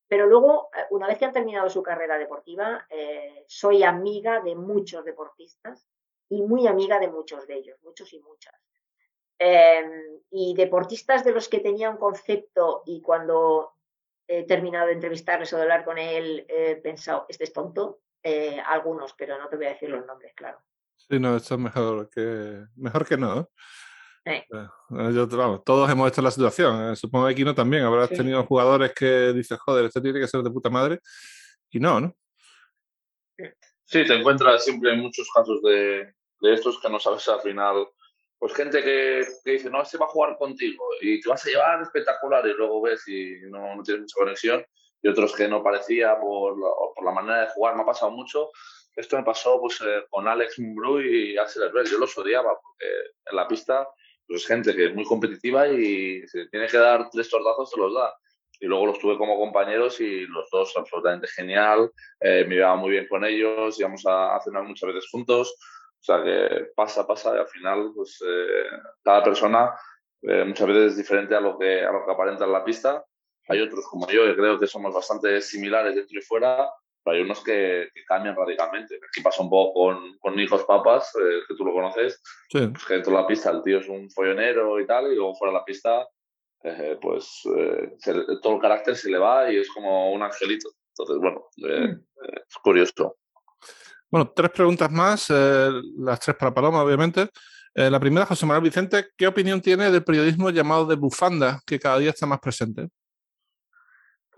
Pero luego, eh, una vez que han terminado su carrera deportiva, eh, soy amiga de muchos deportistas y muy amiga de muchos de ellos, muchos y muchas. Em, y deportistas de los que tenía un concepto y cuando he terminado de entrevistarles o de hablar con él, he pensado, este es tonto, eh, algunos, pero no te voy a decir los nombres, claro. Sí, no, esto es mejor que, mejor que no. Eh, yo, todos hemos estado en la situación. Eh, supongo que aquí no también. Habrás tenido jugadores que dices, joder, este tiene que ser de puta madre. Y no, ¿no? Sí, te encuentras siempre en muchos casos de, de estos que no sabes al final pues gente que, que, dice, no, se va a jugar contigo y te vas a llevar espectacular y luego ves y no, no tienes mucha conexión y otros que no parecía por por la manera de jugar, me ha pasado mucho. Esto me pasó pues, eh, con Alex Mbrou y Axel Herbert, yo los odiaba porque en la pista pues, es gente que es muy competitiva y si tiene que dar tres tordazos te los da. Y luego los tuve como compañeros y los dos absolutamente genial, eh, me iba muy bien con ellos, íbamos a, a cenar muchas veces juntos. O sea que pasa, pasa y al final pues eh, cada persona eh, muchas veces es diferente a lo, que, a lo que aparenta en la pista. Hay otros como yo que creo que somos bastante similares dentro y fuera, pero hay unos que, cambian radicalmente. Aquí pasa un poco con, con Hijos Papas, eh, que tú lo conoces, pues que dentro de la pista el tío es un follonero y tal, y luego fuera de la pista pues todo el carácter se le va y es como un angelito. Entonces, bueno, mm. es curioso. Bueno, tres preguntas más, eh, las tres para Paloma, obviamente. Eh, la primera, José Manuel Vicente, ¿qué opinión tiene del periodismo llamado de bufanda, que cada día está más presente?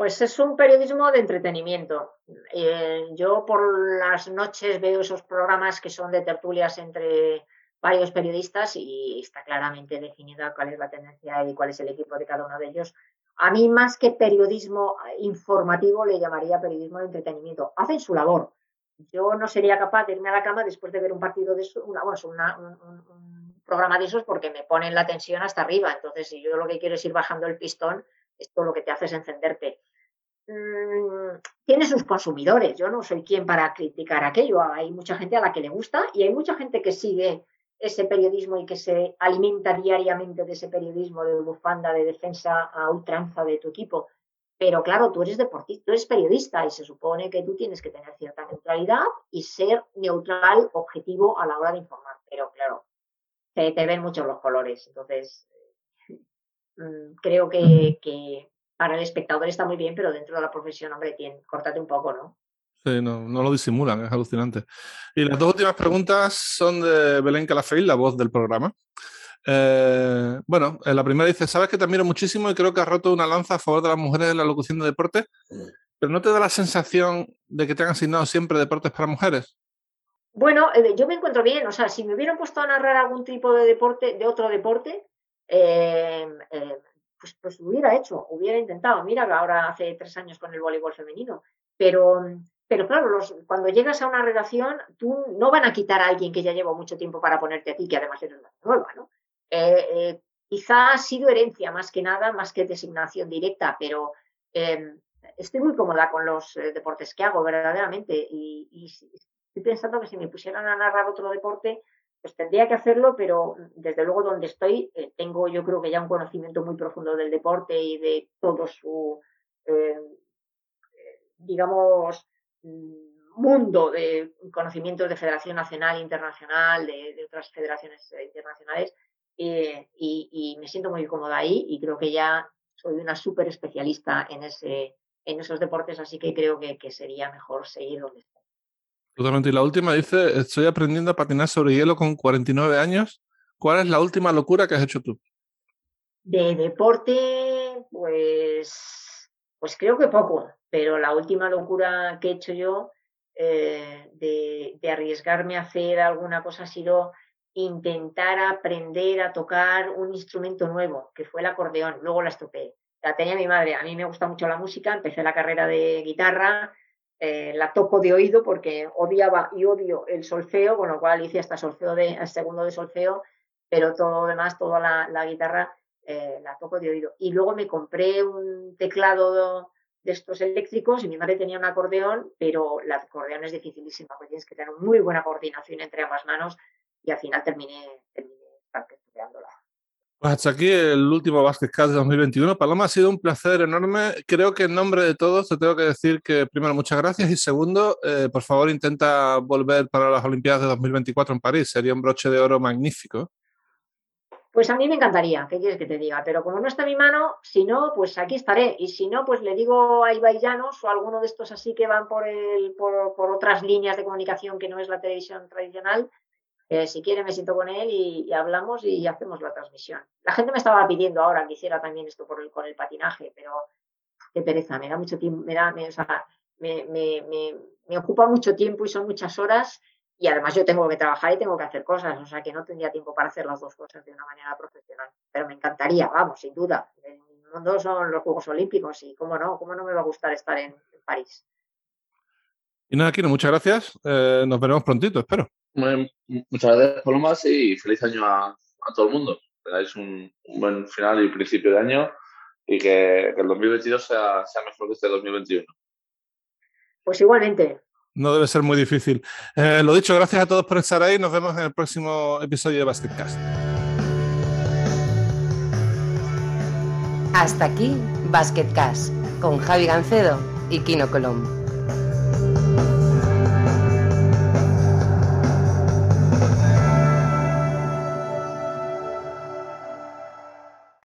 Pues es un periodismo de entretenimiento. Eh, yo por las noches veo esos programas que son de tertulias entre varios periodistas y está claramente definida cuál es la tendencia y cuál es el equipo de cada uno de ellos. A mí más que periodismo informativo le llamaría periodismo de entretenimiento. Hacen su labor, yo no sería capaz de irme a la cama después de ver un partido de eso, una, bueno, un, programa de esos porque me ponen la tensión hasta arriba. Entonces, si yo lo que quiero es ir bajando el pistón, esto lo que te hace es encenderte. Mm, tiene sus consumidores. Yo no soy quien para criticar aquello. Hay mucha gente a la que le gusta y hay mucha gente que sigue ese periodismo y que se alimenta diariamente de ese periodismo de bufanda, de defensa a ultranza de tu equipo. Pero claro, tú eres deportista, tú eres periodista y se supone que tú tienes que tener cierta neutralidad y ser neutral, objetivo a la hora de informar. Pero claro, te, te ven muchos los colores. Entonces, mm, creo que, que, para el espectador está muy bien, pero dentro de la profesión, hombre, tiene, córtate un poco, ¿no? Sí, no, no lo disimulan, es alucinante. Y las dos últimas preguntas son de Belén Calafell, la voz del programa. Eh, bueno, en la primera dice, sabes que te admiro muchísimo y creo que has roto una lanza a favor de las mujeres en la locución de deporte, pero ¿no te da la sensación de que te han asignado siempre deportes para mujeres? Bueno, eh, yo me encuentro bien, o sea, si me hubieran puesto a narrar algún tipo de deporte, de otro deporte, eh, pues, pues hubiera hecho, hubiera intentado. Mira, ahora hace tres años con el voleibol femenino, pero pero claro, los, cuando llegas a una redacción, tú no van a quitar a alguien que ya lleva mucho tiempo para ponerte a ti, que además eres nueva, ¿no? Eh, eh, quizá ha sido herencia más que nada, más que designación directa, pero em, estoy muy cómoda con los eh, deportes que hago, verdaderamente, y, estoy pensando que si me pusieran a narrar otro deporte, pues tendría que hacerlo, pero desde luego donde estoy tengo yo creo que ya un conocimiento muy profundo del deporte y de todo su, digamos, mundo de conocimientos de Federación Nacional Internacional, de, otras federaciones eh, internacionales, eh, y, me siento muy cómoda ahí y creo que ya soy una súper especialista en, en esos deportes, así que creo que, sería mejor seguir donde estoy. Totalmente. Y la última dice, estoy aprendiendo a patinar sobre hielo con 49 años. ¿Cuál es la última locura que has hecho tú? De deporte, pues, pues creo que poco, pero la última locura que he hecho yo eh, de, arriesgarme a hacer alguna cosa ha sido intentar aprender a tocar un instrumento nuevo, que fue el acordeón. Luego la estropeé. La tenía mi madre. A mí me gusta mucho la música. Empecé la carrera de guitarra. Eh, la toco de oído porque odiaba y odio el solfeo, con lo cual hice hasta solfeo de, segundo de solfeo, pero todo lo demás, toda la, guitarra eh, la toco de oído. Y luego me compré un teclado de estos eléctricos y mi madre tenía un acordeón, pero el acordeón es dificilísimo, porque tienes que tener muy buena coordinación entre ambas manos y al final terminé, terminé. Pues hasta aquí el último Basketcast de 2021. Paloma, ha sido un placer enorme. Creo que en nombre de todos te tengo que decir que primero muchas gracias y segundo, eh, por favor intenta volver para las Olimpiadas de 2024 en París. Sería un broche de oro magnífico. Pues a mí me encantaría, ¿qué quieres que te diga? Pero como no está mi mano, si no, pues aquí estaré. Y si no, pues le digo a Ibai o alguno de estos así que van por, el, por, otras líneas de comunicación que no es la televisión tradicional, si quiere me siento con él y, hablamos y hacemos la transmisión. La gente me estaba pidiendo ahora que hiciera también esto con el patinaje, pero qué pereza, me da mucho tiempo, me da, me, ocupa mucho tiempo y son muchas horas y además yo tengo que trabajar y tengo que hacer cosas, o sea que no tendría tiempo para hacer las dos cosas de una manera profesional. Pero me encantaría, vamos, sin duda. El mundo son los Juegos Olímpicos y cómo no, cómo no me va a gustar estar en, París. Y nada, Kino, muchas gracias. Eh, nos veremos prontito, espero. Muchas gracias, Palomas, y feliz año a, todo el mundo. Tenéis un, buen final y principio de año y que, el 2022 sea, sea mejor que este 2021. Pues igualmente, no debe ser muy difícil. Eh, lo dicho, gracias a todos por estar ahí. Nos vemos en el próximo episodio de Basketcast. Hasta aquí Basketcast con Javi Gancedo y Kino Colombo.